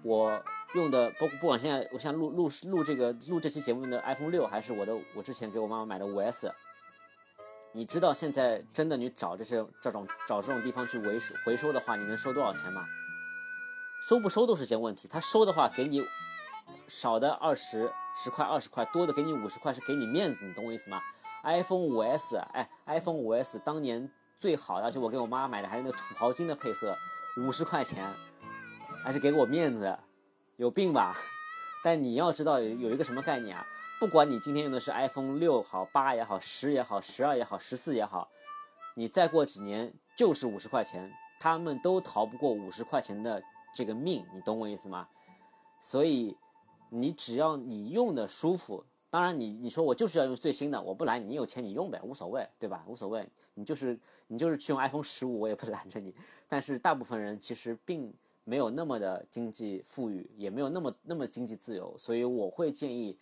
我用的不不管现在我像录录录这个录这期节目的 iPhone 六，还是我的我之前给我妈妈买的五 S，你知道现在真的你找这些这种找这种地方去维收回收的话，你能收多少钱吗？收不收都是件问题，他收的话给你少的二十十块二十块，多的给你五十块是给你面子，你懂我意思吗？iPhone 五 S，哎，iPhone 五 S 当年最好的，而且我给我妈买的还是那土豪金的配色，五十块钱，还是给我面子，有病吧？*laughs* 但你要知道有有一个什么概念啊？不管你今天用的是 iPhone 六好八也好十也好十二也好十四也好，你再过几年就是五十块钱，他们都逃不过五十块钱的。这个命，你懂我意思吗？所以你只要你用的舒服，当然你你说我就是要用最新的，我不拦你，你有钱你用呗，无所谓，对吧？无所谓，你就是你就是去用 iPhone 十五，我也不拦着你。但是大部分人其实并没有那么的经济富裕，也没有那么那么经济自由，所以我会建议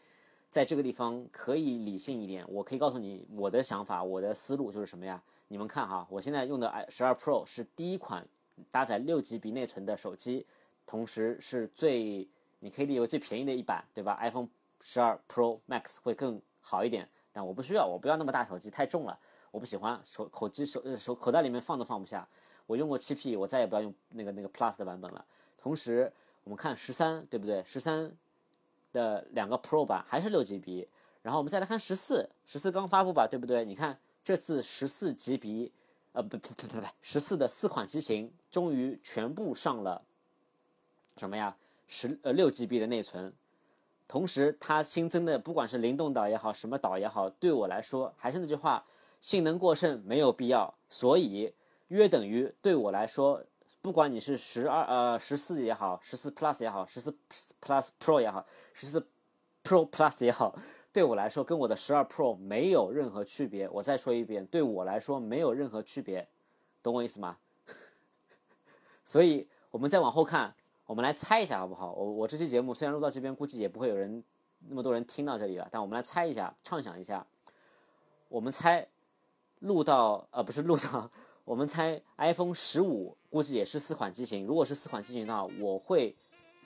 在这个地方可以理性一点。我可以告诉你我的想法，我的思路就是什么呀？你们看哈，我现在用的 i 十二 Pro 是第一款。搭载六 GB 内存的手机，同时是最你可以理解为最便宜的一版，对吧？iPhone 十二 Pro Max 会更好一点，但我不需要，我不要那么大手机，太重了，我不喜欢手口机手手口袋里面放都放不下。我用过七 P，我再也不要用那个那个 Plus 的版本了。同时，我们看十三，对不对？十三的两个 Pro 版还是六 GB，然后我们再来看十四，十四刚发布吧，对不对？你看这次十四 GB。呃不不不不不，十四的四款机型终于全部上了什么呀？十呃六 GB 的内存，同时它新增的不管是灵动岛也好，什么岛也好，对我来说还是那句话，性能过剩没有必要。所以约等于对我来说，不管你是十二呃十四也好，十四 Plus 也好，十四 Plus Pro 也好，十四 Pro Plus 也好。对我来说，跟我的十二 Pro 没有任何区别。我再说一遍，对我来说没有任何区别，懂我意思吗？*laughs* 所以，我们再往后看，我们来猜一下好不好？我我这期节目虽然录到这边，估计也不会有人那么多人听到这里了，但我们来猜一下，畅想一下，我们猜录到呃不是录到，我们猜 iPhone 十五估计也是四款机型。如果是四款机型的话，我会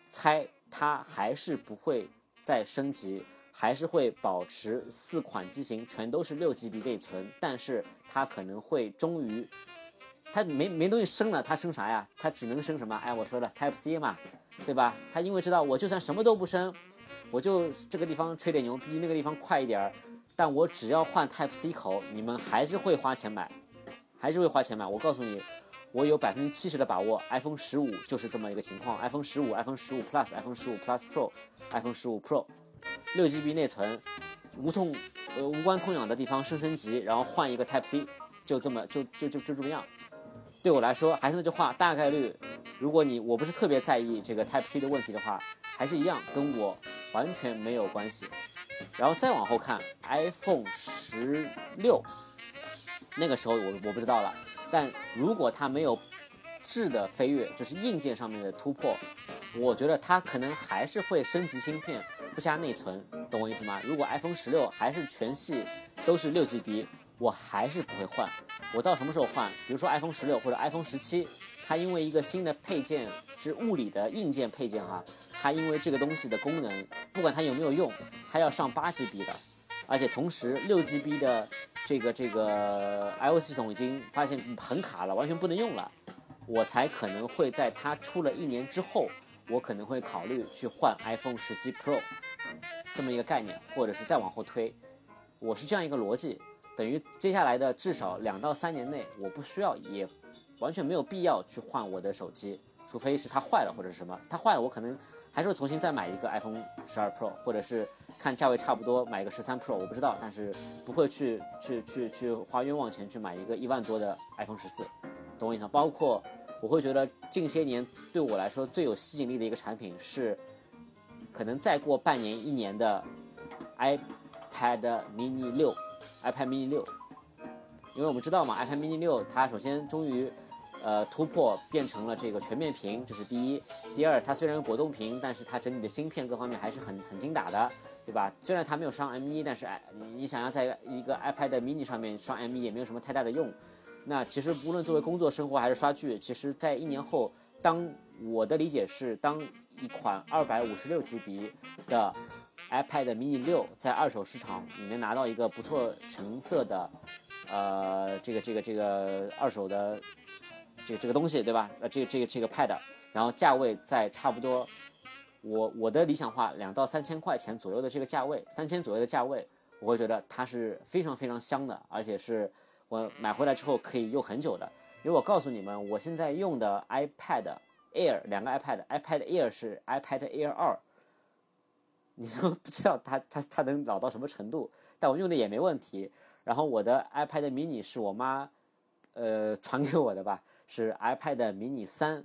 猜它还是不会再升级。还是会保持四款机型全都是六 GB 内存，但是它可能会终于，它没没东西升了，它升啥呀？它只能升什么？哎，我说的 Type C 嘛，对吧？它因为知道我就算什么都不升，我就这个地方吹点牛逼，那个地方快一点儿，但我只要换 Type C 口，你们还是会花钱买，还是会花钱买。我告诉你，我有百分之七十的把握，iPhone 十五就是这么一个情况，iPhone 十五、iPhone 十五 Plus、iPhone 十五 Plus Pro、iPhone 十五 Pro。六 GB 内存，无痛呃无关痛痒的地方升升级，然后换一个 Type C，就这么就就就就这么样。对我来说，还是那句话，大概率，如果你我不是特别在意这个 Type C 的问题的话，还是一样，跟我完全没有关系。然后再往后看，iPhone 十六，那个时候我我不知道了。但如果它没有质的飞跃，就是硬件上面的突破，我觉得它可能还是会升级芯片。不加内存，懂我意思吗？如果 iPhone 十六还是全系都是六 GB，我还是不会换。我到什么时候换？比如说 iPhone 十六或者 iPhone 十七，它因为一个新的配件是物理的硬件配件哈，它因为这个东西的功能，不管它有没有用，它要上八 GB 的，而且同时六 GB 的这个这个 iOS 系统已经发现很卡了，完全不能用了，我才可能会在它出了一年之后。我可能会考虑去换 iPhone 十七 Pro，这么一个概念，或者是再往后推，我是这样一个逻辑。等于接下来的至少两到三年内，我不需要也完全没有必要去换我的手机，除非是它坏了或者是什么，它坏了我可能还是会重新再买一个 iPhone 十二 Pro，或者是看价位差不多买个十三 Pro，我不知道，但是不会去去去去花冤枉钱去买一个一万多的 iPhone 十四，懂我意思吗？包括我会觉得近些年对我来说最有吸引力的一个产品是，可能再过半年一年的 iPad Mini 六，iPad Mini 六，因为我们知道嘛，iPad Mini 六它首先终于，呃突破变成了这个全面屏，这是第一。第二，它虽然果冻屏，但是它整体的芯片各方面还是很很精打的，对吧？虽然它没有上 M1，但是哎，你想要在一个 iPad Mini 上面上 M1 也没有什么太大的用。那其实无论作为工作、生活还是刷剧，其实在一年后，当我的理解是，当一款二百五十六 GB 的 iPad Mini 六在二手市场你能拿到一个不错成色的，呃，这个这个这个二手的这个这个东西，对吧？呃，这个这个这个 Pad，然后价位在差不多，我我的理想化两到三千块钱左右的这个价位，三千左右的价位，我会觉得它是非常非常香的，而且是。我买回来之后可以用很久的，因为我告诉你们，我现在用的 iPad Air 两个 iPad，iPad Air 是 iPad Air 二，你都不知道它它它能老到什么程度，但我用的也没问题。然后我的 iPad Mini 是我妈呃传给我的吧，是 iPad Mini 三，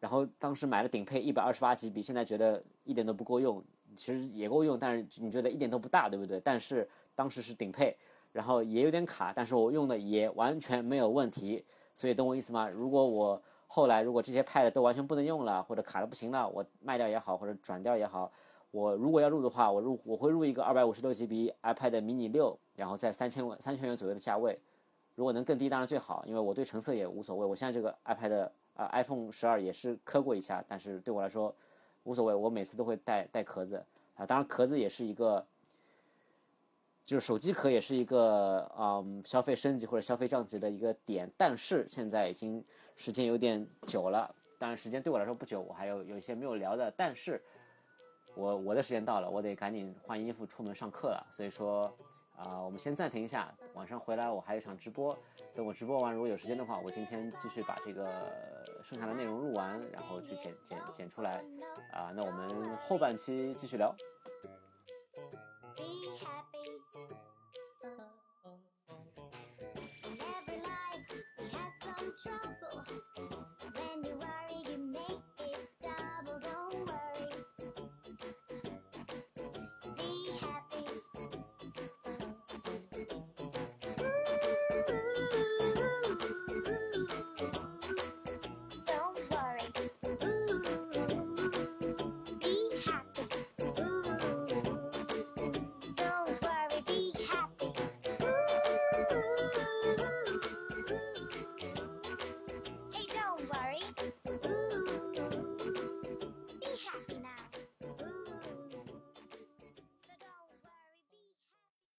然后当时买了顶配一百二十八 GB，现在觉得一点都不够用，其实也够用，但是你觉得一点都不大，对不对？但是当时是顶配。然后也有点卡，但是我用的也完全没有问题，所以懂我意思吗？如果我后来如果这些 Pad 都完全不能用了，或者卡的不行了，我卖掉也好，或者转掉也好，我如果要入的话，我入我会入一个二百五十六 GB iPad mini 六，然后在三千三千元左右的价位，如果能更低当然最好，因为我对成色也无所谓。我现在这个 iPad 啊 iPhone 十二也是磕过一下，但是对我来说无所谓，我每次都会带带壳子啊，当然壳子也是一个。就是手机壳也是一个嗯消费升级或者消费降级的一个点，但是现在已经时间有点久了，当然时间对我来说不久，我还有有一些没有聊的，但是我我的时间到了，我得赶紧换衣服出门上课了，所以说啊我们先暂停一下，晚上回来我还有一场直播，等我直播完如果有时间的话，我今天继续把这个剩下的内容录完，然后去剪剪剪出来啊，那我们后半期继续聊。stop.